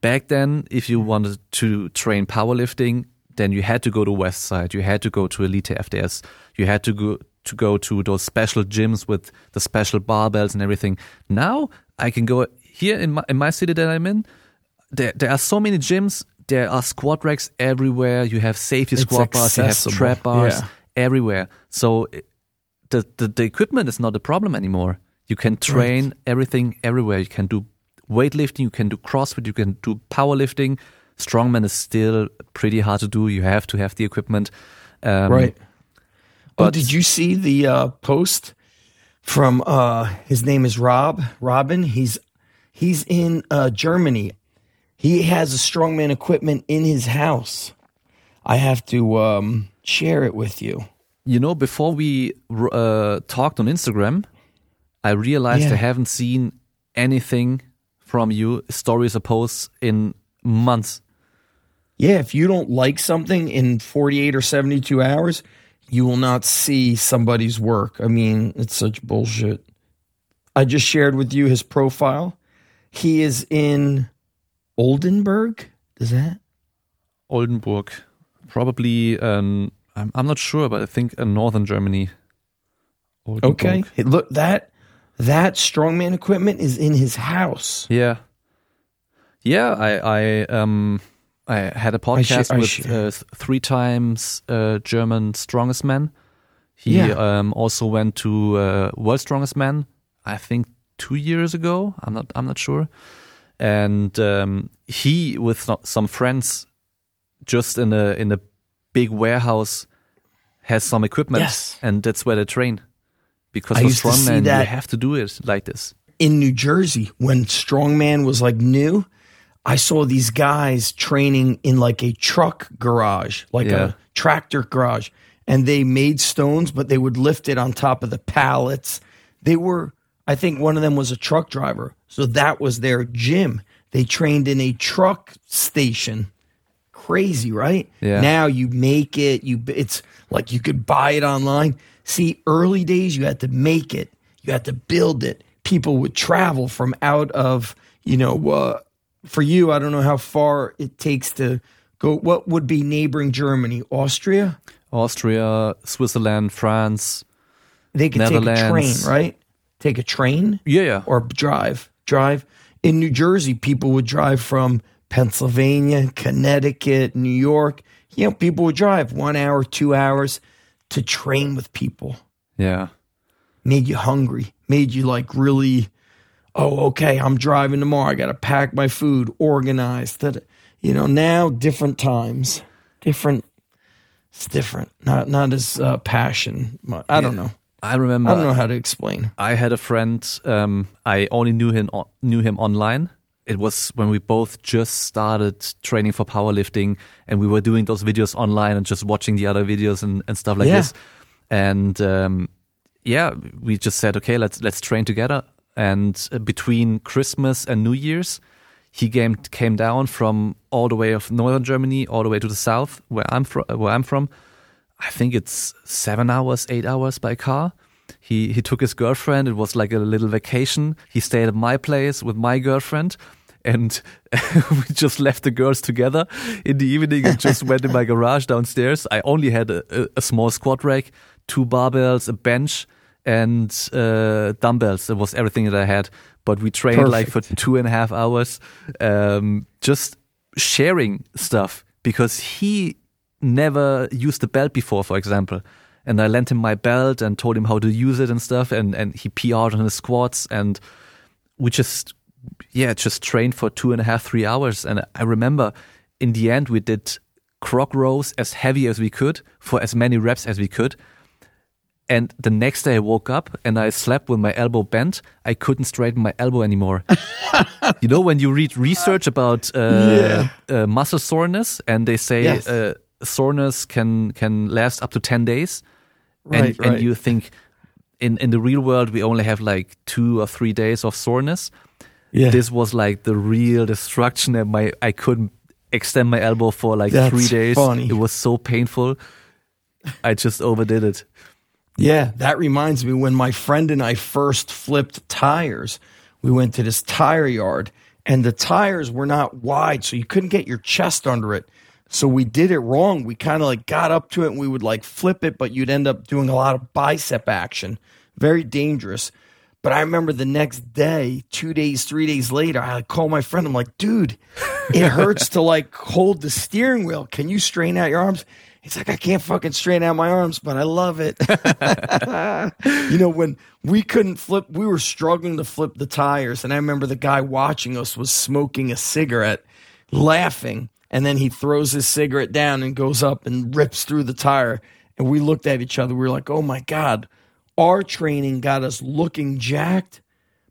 Back then, if you wanted to train powerlifting, then you had to go to Westside, you had to go to Elite FTS, you had to go to go to those special gyms with the special barbells and everything. Now I can go here in my in my city that I'm in. There there are so many gyms. There are squat racks everywhere. You have safety It's squat bars. You have accessible. trap bars Yeah. everywhere. So it- the, the the equipment is not a problem anymore. You can train everything everywhere. You can do weightlifting, you can do CrossFit, you can do powerlifting. Strongman is still pretty hard to do. You have to have the equipment. Um, Right. Oh, but- did you see the uh, post from uh, his name is Rob Robin? He's he's in uh, Germany. He has a strongman equipment in his house. I have to um, share it with you. You know, before we uh, talked on Instagram, I realized Yeah. I haven't seen anything from you, stories or posts in months. Yeah, if you don't like something in 48 or 72 hours, you will not see somebody's work. I mean, it's such bullshit. I just shared with you his profile. He is in Oldenburg. Does that? Oldenburg, probably. Um, I'm, I'm not sure, but I think in northern Germany. Oldenburg. Okay. Hey, look, that that strongman equipment is in his house. Yeah. Yeah, I I um I had a podcast I with sh- uh, three times uh, German strongest man. He Yeah. um also went to uh, World Strongest Man. I think two years ago. I'm not I'm not sure. And um, he with some friends just in a in a big warehouse has some equipment, Yes. and that's where they train. Because I for strongman, you have to do it like this. in New Jersey when strongman was like new, I saw these guys training in like a truck garage, like Yeah. a tractor garage, and they made stones, but they would lift it on top of the pallets. They were, I think one of them was a truck driver. So that was their gym. They trained in a truck station. Crazy, right? Yeah. Now you make it, you it's like you could buy it online. See, early days you had to make it. You had to build it. People would travel from out of, you know, uh, for you, I don't know how far it takes to go. What would be neighboring Germany? Austria? Austria, Switzerland, France. They could take a train, right? Take a train Yeah, yeah. or drive. Drive. In New Jersey, people would drive from Pennsylvania, Connecticut, New York. You know, people would drive one hour, two hours to train with people. Yeah. Made you hungry, made you like really, oh, okay, I'm driving tomorrow. I got to pack my food, organize That, you know, now different times, different. It's different. Not not as uh, passion. I don't know. I remember I don't know how to explain. I had a friend. Um, I only knew him knew him online. It was when we both just started training for powerlifting, and we were doing those videos online and just watching the other videos and, and stuff like Yeah. this. And um, yeah, we just said, okay, let's let's train together. And uh, between Christmas and New Year's, he came came down from all the way of northern Germany all the way to the south, where I'm from. Where I'm from, I think it's seven hours, eight hours by car. He he took his girlfriend. It was like a little vacation. He stayed at my place with my girlfriend, and we just left the girls together in the evening and just went in my garage downstairs. I only had a, a, a small squat rack, two barbells, a bench, and uh, dumbbells. That was everything that I had. But we trained like for two and a half hours, um, just sharing stuff because he never used the belt before, for example. And I lent him my belt and told him how to use it and stuff. And, and he PR'd on his squats. And we just, yeah, just trained for two and a half, three hours. And I remember in the end, we did Kroc rows as heavy as we could for as many reps as we could. And the next day I woke up and I slept with my elbow bent. I couldn't straighten my elbow anymore. you know, when you read research about uh, uh, muscle soreness and they say Yes. uh, soreness can can last up to 10 days Right, and, right. and you think in, in the real world we only have like two or three days of soreness Yeah. this was like the real destruction and my I couldn't extend my elbow for like That's three days funny. it was so painful I just overdid it Yeah, that reminds me when my friend and I first flipped tires, we went to this tire yard and the tires were not wide, so you couldn't get your chest under it. So we did it wrong. We kind of like got up to it and we would like flip it, but you'd end up doing a lot of bicep action. Very dangerous. But I remember the next day, two days, three days later, I call my friend. I'm like, dude, it hurts to like hold the steering wheel. Can you straighten out your arms? He's like, I can't fucking straighten out my arms, but I love it. you know, when we couldn't flip, we were struggling to flip the tires. And I remember the guy watching us was smoking a cigarette, laughing. And then he throws his cigarette down and goes up and rips through the tire. And we looked at each other. We were like, oh my God, our training got us looking jacked,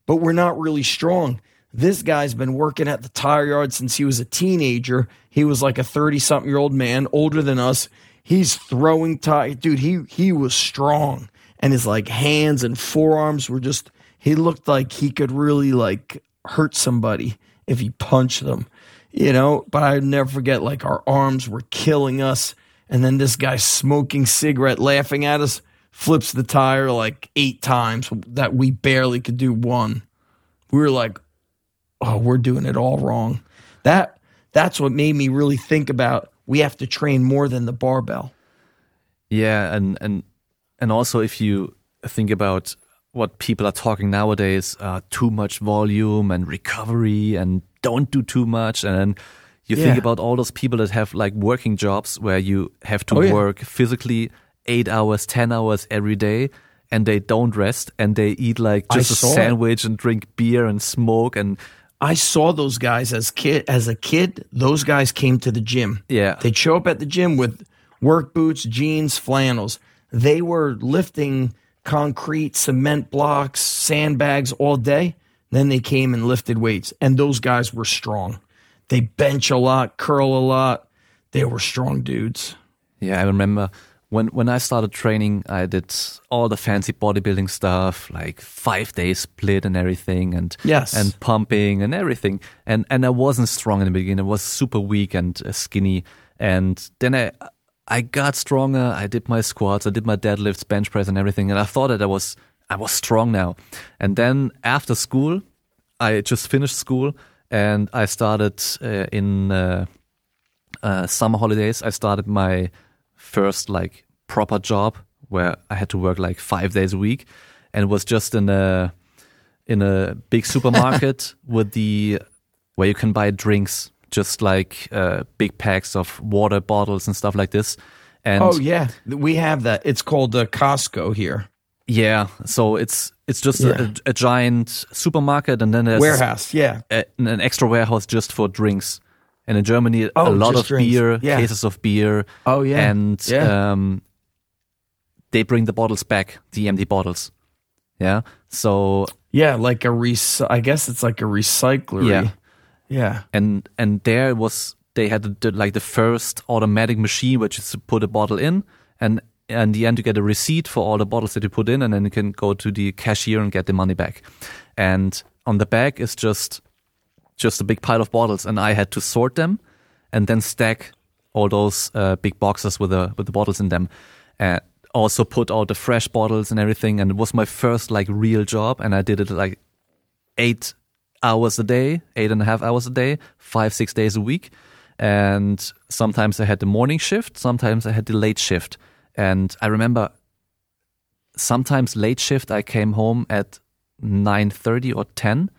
but we're not really strong. This guy's been working at the tire yard since he was a teenager. He was like a 30 something year old man, older than us. He's throwing tire. Dude, he, he was strong. And his like hands and forearms were just, he looked like he could really like hurt somebody if he punched them, you know? But I never forget, like, our arms were killing us. And then this guy smoking cigarette, laughing at us, flips the tire like eight times that we barely could do one. We were like, oh, we're doing it all wrong. That that's what made me really think about we have to train more than the barbell. Yeah, and and and also if you think about what people are talking nowadays, uh, too much volume and recovery, and don't do too much, and you think about all those people that have like working jobs where you have to Oh, yeah. work physically eight hours, ten hours every day, and they don't rest, and they eat like just a saw it. sandwich and drink beer and smoke, and I saw those guys as kid as a kid. Those guys came to the gym. Yeah. they'd show up at the gym with work boots, jeans, flannels. They were lifting concrete, cement blocks, sandbags all day. Then they came and lifted weights, and those guys were strong. They bench a lot, curl a lot. They were strong dudes. Yeah, I remember when when I started training, I did all the fancy bodybuilding stuff, like five days split and everything, and Yes. and pumping and everything. And and I wasn't strong in the beginning. I was super weak and uh, skinny. And then I I got stronger. I did my squats, I did my deadlifts, bench press, and everything. And I thought that I was I was strong now. And then after school, I just finished school and I started uh, in. Uh, uh, summer holidays, I started my first like proper job where I had to work like five days a week, and it was just in a in a big supermarket with the where you can buy drinks, just like uh, big packs of water bottles and stuff like this. And Oh yeah, we have that. It's called the Costco here. yeah, so it's it's just Yeah. a, a giant supermarket, and then there's Warehouse, yeah. a, an extra warehouse just for drinks. And in Germany, Oh, a lot of drinks. beer, Yeah. cases of beer. Oh, yeah. And Yeah. um, they bring the bottles back, the empty bottles. Yeah. So Yeah, like a rec- I guess it's like a recycler. Yeah. Yeah. and and there was they had the, like the first automatic machine which is to put a bottle in and in the end you get a receipt for all the bottles that you put in and then you can go to the cashier and get the money back and on the back is just just a big pile of bottles and i had to sort them and then stack all those uh, big boxes with the with the bottles in them and also put out the fresh bottles and everything and it was my first like real job and i did it like eight hours a day, eight and a half hours a day, five, six days a week. And sometimes I had the morning shift, sometimes I had the late shift. And I remember sometimes late shift, I came home at 9.30 or 10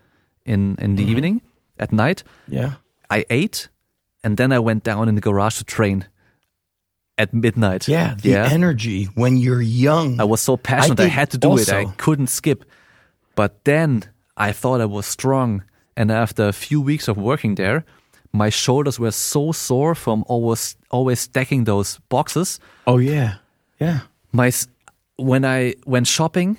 in, in the evening at night. Yeah. I ate and then I went down in the garage to train at midnight. Yeah. The energy when you're young. I was so passionate. I, did had to do it. I couldn't skip. But then I thought I was strong. And after a few weeks of working there, my shoulders were so sore from always always stacking those boxes. oh yeah. Yeah. My when I went shopping,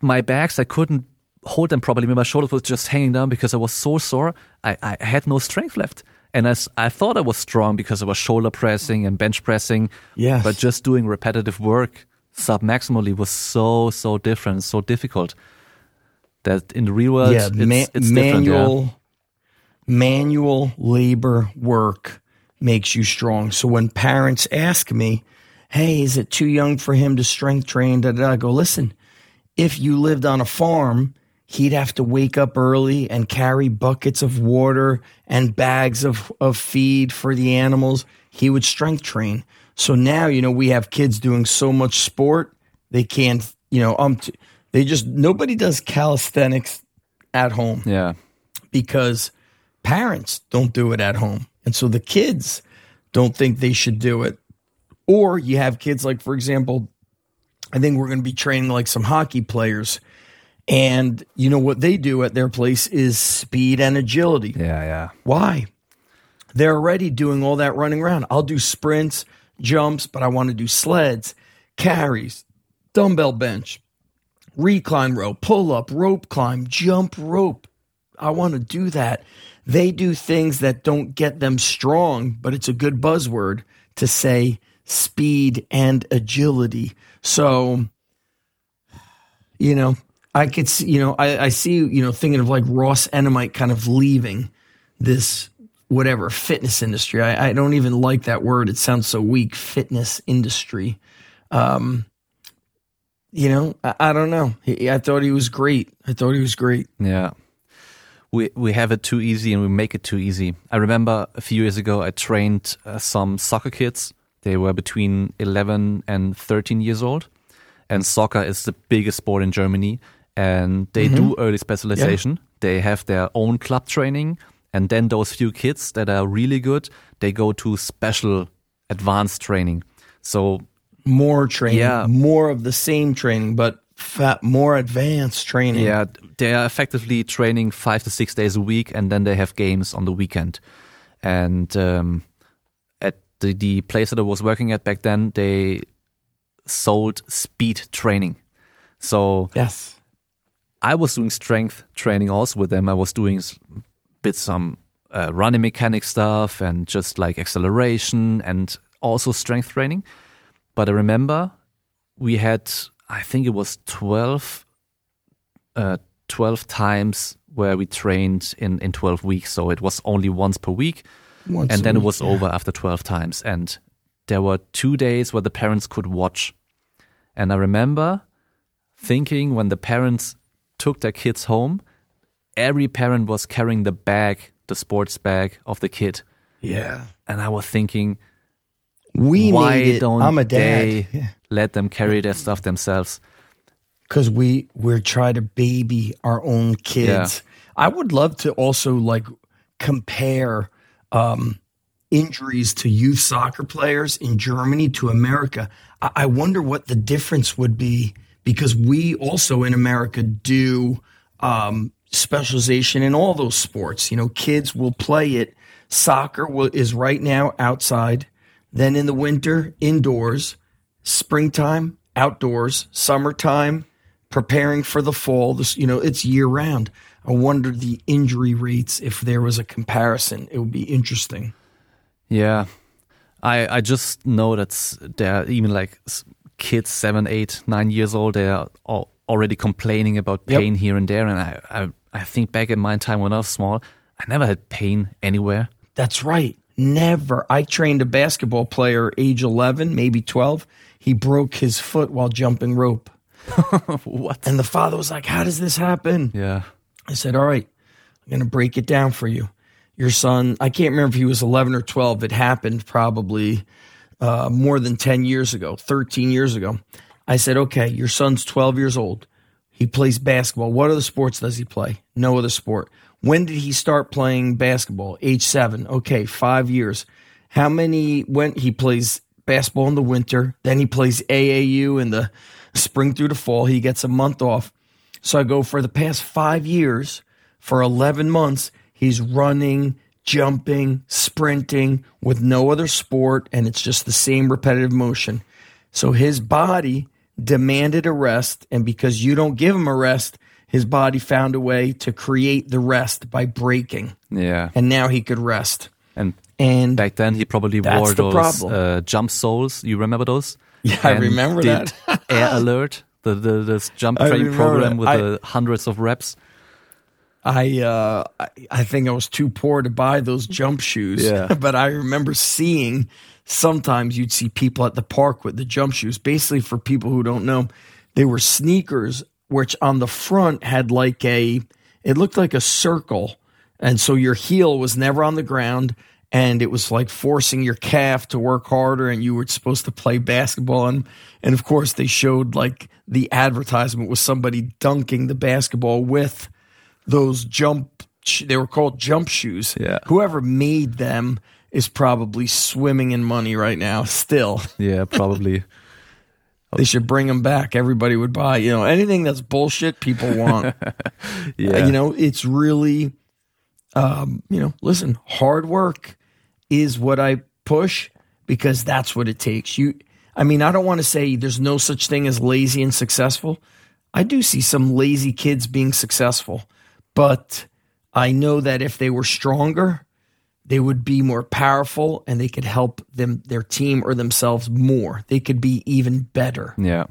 my bags I couldn't hold them properly. My shoulders was just hanging down because I was so sore. I, I had no strength left. And as I thought I was strong because I was shoulder pressing and bench pressing, Yes. but just doing repetitive work submaximally was so so different, so difficult. That in the real world, yeah, it's, ma- it's different. Yeah. manual manual labor work makes you strong. So when parents ask me, "Hey, is it too young for him to strength train?" Da, da, I go, "Listen, if you lived on a farm, he'd have to wake up early and carry buckets of water and bags of, of feed for the animals. He would strength train. So now, you know, we have kids doing so much sport, they can't, you know, um, they just, nobody does calisthenics at home Yeah, because parents don't do it at home. And so the kids don't think they should do it. Or you have kids like, for example, I think we're going to be training like some hockey players. And you know what they do at their place is speed and agility. yeah, yeah. Why? They're already doing all that running around. I'll do sprints, jumps, but I want to do sleds, carries, dumbbell bench, recline row, pull up, rope climb, jump rope. I want to do that. They do things that don't get them strong, but it's a good buzzword to say speed and agility. So, you know, I could see, you know, I, I see, you know, thinking of like Ross Enamait kind of leaving this whatever fitness industry. I, I don't even like that word. It sounds so weak. Fitness industry. Um, you know, I, I don't know. He, I thought he was great. I thought he was great. Yeah. We we have it too easy and we make it too easy. I remember a few years ago I trained uh, some soccer kids. They were between 11 and 13 years old. And soccer is the biggest sport in Germany and they do early specialization. They have their own club training and then those few kids that are really good, they go to special advanced training. So More training, Yeah. more of the same training, but fat, more advanced training. Yeah, they are effectively training five to six days a week, and then they have games on the weekend. And um, at the the place that I was working at back then, they sold speed training. So Yes. I was doing strength training also with them. I was doing bit some uh, running mechanic stuff and just like acceleration and also strength training. But I remember we had, I think it was 12, uh, 12 times where we trained in, in 12 weeks. So it was only once per week. Once and then it was yeah. over after 12 times. And there were two days where the parents could watch. And I remember thinking when the parents took their kids home, every parent was carrying the bag, the sports bag of the kid. Yeah. And I was thinking, We why don't I'm a dad. they let them carry their stuff themselves? because we we're trying to baby our own kids. I would love to also like compare um, injuries to youth soccer players in Germany to America. I, I wonder what the difference would be because we also in America do um, specialization in all those sports. You know, kids will play it. Soccer will, is right now outside. Then in the winter, indoors springtime, outdoors, summertime, preparing for the fall. This, you know, it's year round. I wonder the injury rates if there was a comparison. It would be interesting. Yeah. I, I just know that there are even like kids, seven, eight, nine years old, they are already complaining about Yep. pain here and there. And I, I, I think back in my time when I was small, I never had pain anywhere. That's right. Never. I trained a basketball player, age 11, maybe 12. He broke his foot while jumping rope. what? And the father was like, How does this happen? Yeah. I said, All right, I'm going to break it down for you. Your son, I can't remember if he was 11 or 12. It happened probably uh, more than 10 years ago, 13 years ago. I said, Okay, your son's 12 years old. He plays basketball. What other sports does he play? No other sport. When did he start playing basketball? Age seven. Okay, five years. How many when he plays basketball in the winter, then he plays AAU in the spring through the fall. He gets a month off. So I go for the past five years, for 11 months, he's running, jumping, sprinting with no other sport, and it's just the same repetitive motion. So his body demanded a rest, and because you don't give him a rest, his body found a way to create the rest by breaking, Yeah. and now he could rest. And And back then he probably wore those uh, jump soles. You remember those? Yeah, I remember that. Air Alert, the, the this jump training program that. with I- the hundreds of reps. I uh I, I think I was too poor to buy those jump shoes. Yeah. but I remember seeing sometimes you'd see people at the park with the jump shoes. Basically, for people who don't know, they were sneakers which on the front had like a it looked like a circle. And so your heel was never on the ground and it was like forcing your calf to work harder and you were supposed to play basketball and and of course they showed like the advertisement was somebody dunking the basketball with those jump they were called jump shoes. Yeah. whoever made them is probably swimming in money right now still. Yeah, probably. they should bring them back. Everybody would buy you know anything that's bullshit people want. Yeah. you know it's really um you know listen hard work is what i push because that's what it takes. You i mean i don't want to say there's no such thing as lazy and successful. I do see some lazy kids being successful but i know that if they were stronger they would be more powerful and they could help them their team or themselves more they could be even better Yeah.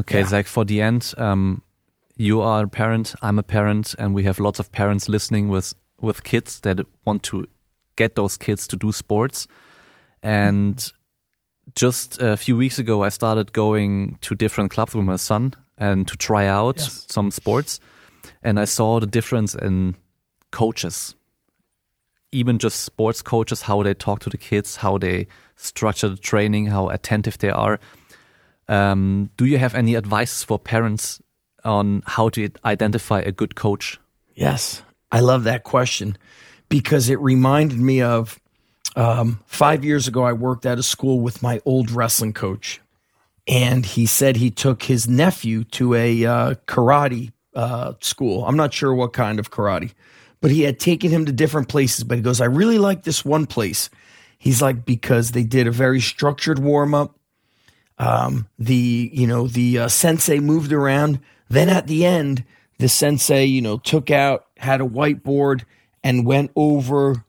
Okay, Yeah. Zach, for the end, um, you are a parent, I'm a parent, and we have lots of parents listening with, with kids that want to get those kids to do sports. And just a few weeks ago, I started going to different clubs with my son and to try out Yes. some sports. And I saw the difference in coaches, even just sports coaches, how they talk to the kids, how they structure the training, how attentive they are. Um, do you have any advice for parents on how to identify a good coach? Yes, I love that question because it reminded me of um, five years ago. I worked at a school with my old wrestling coach, and he said he took his nephew to a uh, karate uh, school. I'm not sure what kind of karate, but he had taken him to different places. But he goes, I really like this one place. He's like, because they did a very structured warm up. Um, the, you know, the uh, sensei moved around. Then at the end, the sensei, you know, took out, had a whiteboard and went over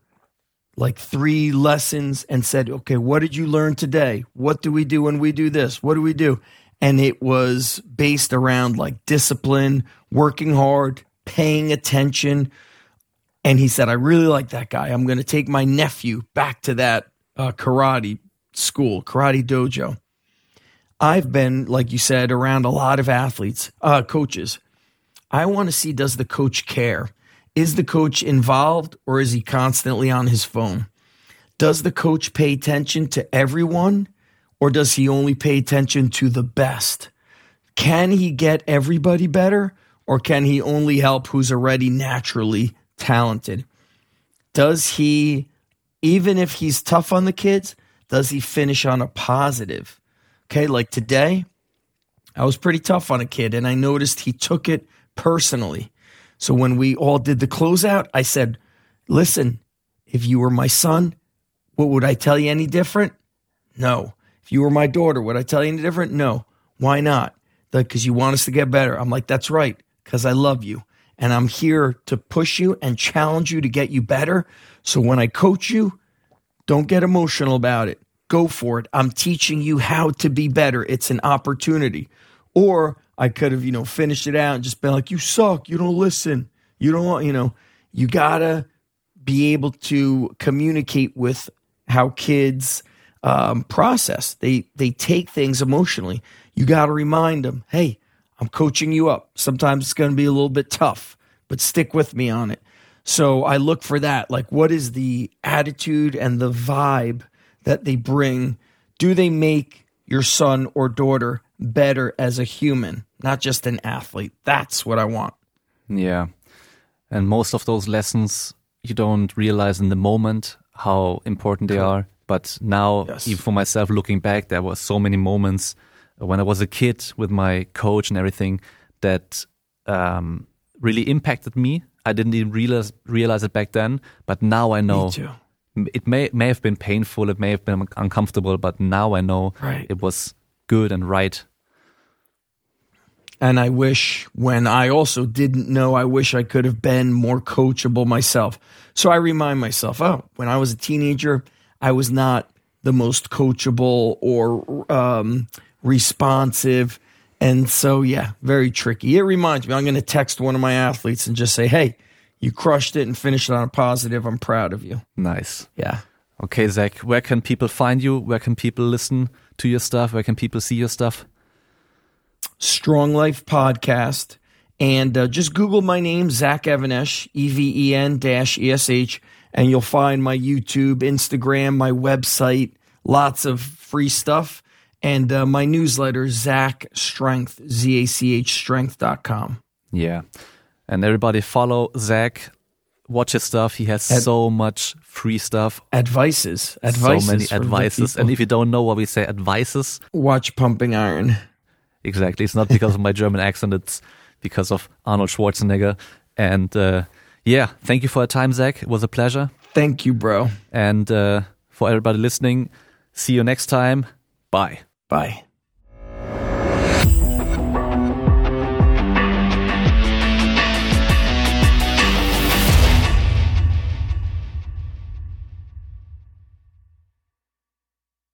like three lessons and said, okay, what did you learn today? What do we do when we do this? What do we do? And it was based around like discipline, working hard, paying attention. And he said, I really like that guy. I'm going to take my nephew back to that uh, karate school, karate dojo. I've been, like you said, around a lot of athletes, uh, coaches. I want to see does the coach care? Is the coach involved or is he constantly on his phone? Does the coach pay attention to everyone or does he only pay attention to the best? Can he get everybody better or can he only help who's already naturally talented? Does he, even if he's tough on the kids, does he finish on a positive? Okay, like today, I was pretty tough on a kid and I noticed he took it personally. So when we all did the closeout, I said, listen, if you were my son, what would I tell you any different? No. If you were my daughter, would I tell you any different? No. Why not? Because you want us to get better. I'm like, that's right, because I love you. And I'm here to push you and challenge you to get you better. So when I coach you, don't get emotional about it. Go for it. I'm teaching you how to be better. It's an opportunity. Or I could have, you know, finished it out and just been like, you suck. You don't listen. You don't want, you know, you gotta be able to communicate with how kids um, process. They they take things emotionally. You got to remind them, hey, I'm coaching you up. Sometimes it's going to be a little bit tough, but stick with me on it. So I look for that. Like, what is the attitude and the vibe that they bring? Do they make your son or daughter better as a human, not just an athlete. That's what I want. Yeah. And most of those lessons you don't realize in the moment how important they are. But now, yes. even for myself, looking back, there were so many moments when I was a kid with my coach and everything that um, really impacted me. I didn't even realize realize it back then, but now I know. It may may have been painful, it may have been uncomfortable, but now I know right. it was good and right and I wish when I also didn't know, I wish I could have been more coachable myself. So I remind myself, oh, when I was a teenager, I was not the most coachable or um, responsive. And so, yeah, very tricky. It reminds me, I'm going to text one of my athletes and just say, hey, you crushed it and finished it on a positive. I'm proud of you. Nice. Yeah. Okay, Zach, where can people find you? Where can people listen to your stuff? Where can people see your stuff? Strong Life Podcast. And uh, just Google my name, Zach Even-Esh, E V E N dash E S H, and you'll find my YouTube, Instagram, my website, lots of free stuff, and uh, my newsletter, Zach Strength, Z A C H strength.com. Yeah. And everybody follow Zach, watch his stuff. He has Ad- so much free stuff. Advices. Advices. So many advices. And if you don't know what we say, advices, watch Pumping Iron. Exactly. It's not because of my German accent. It's because of Arnold Schwarzenegger. And uh, yeah, thank you for your time, Zach. It was a pleasure. Thank you, bro. And uh, for everybody listening, see you next time. Bye. Bye.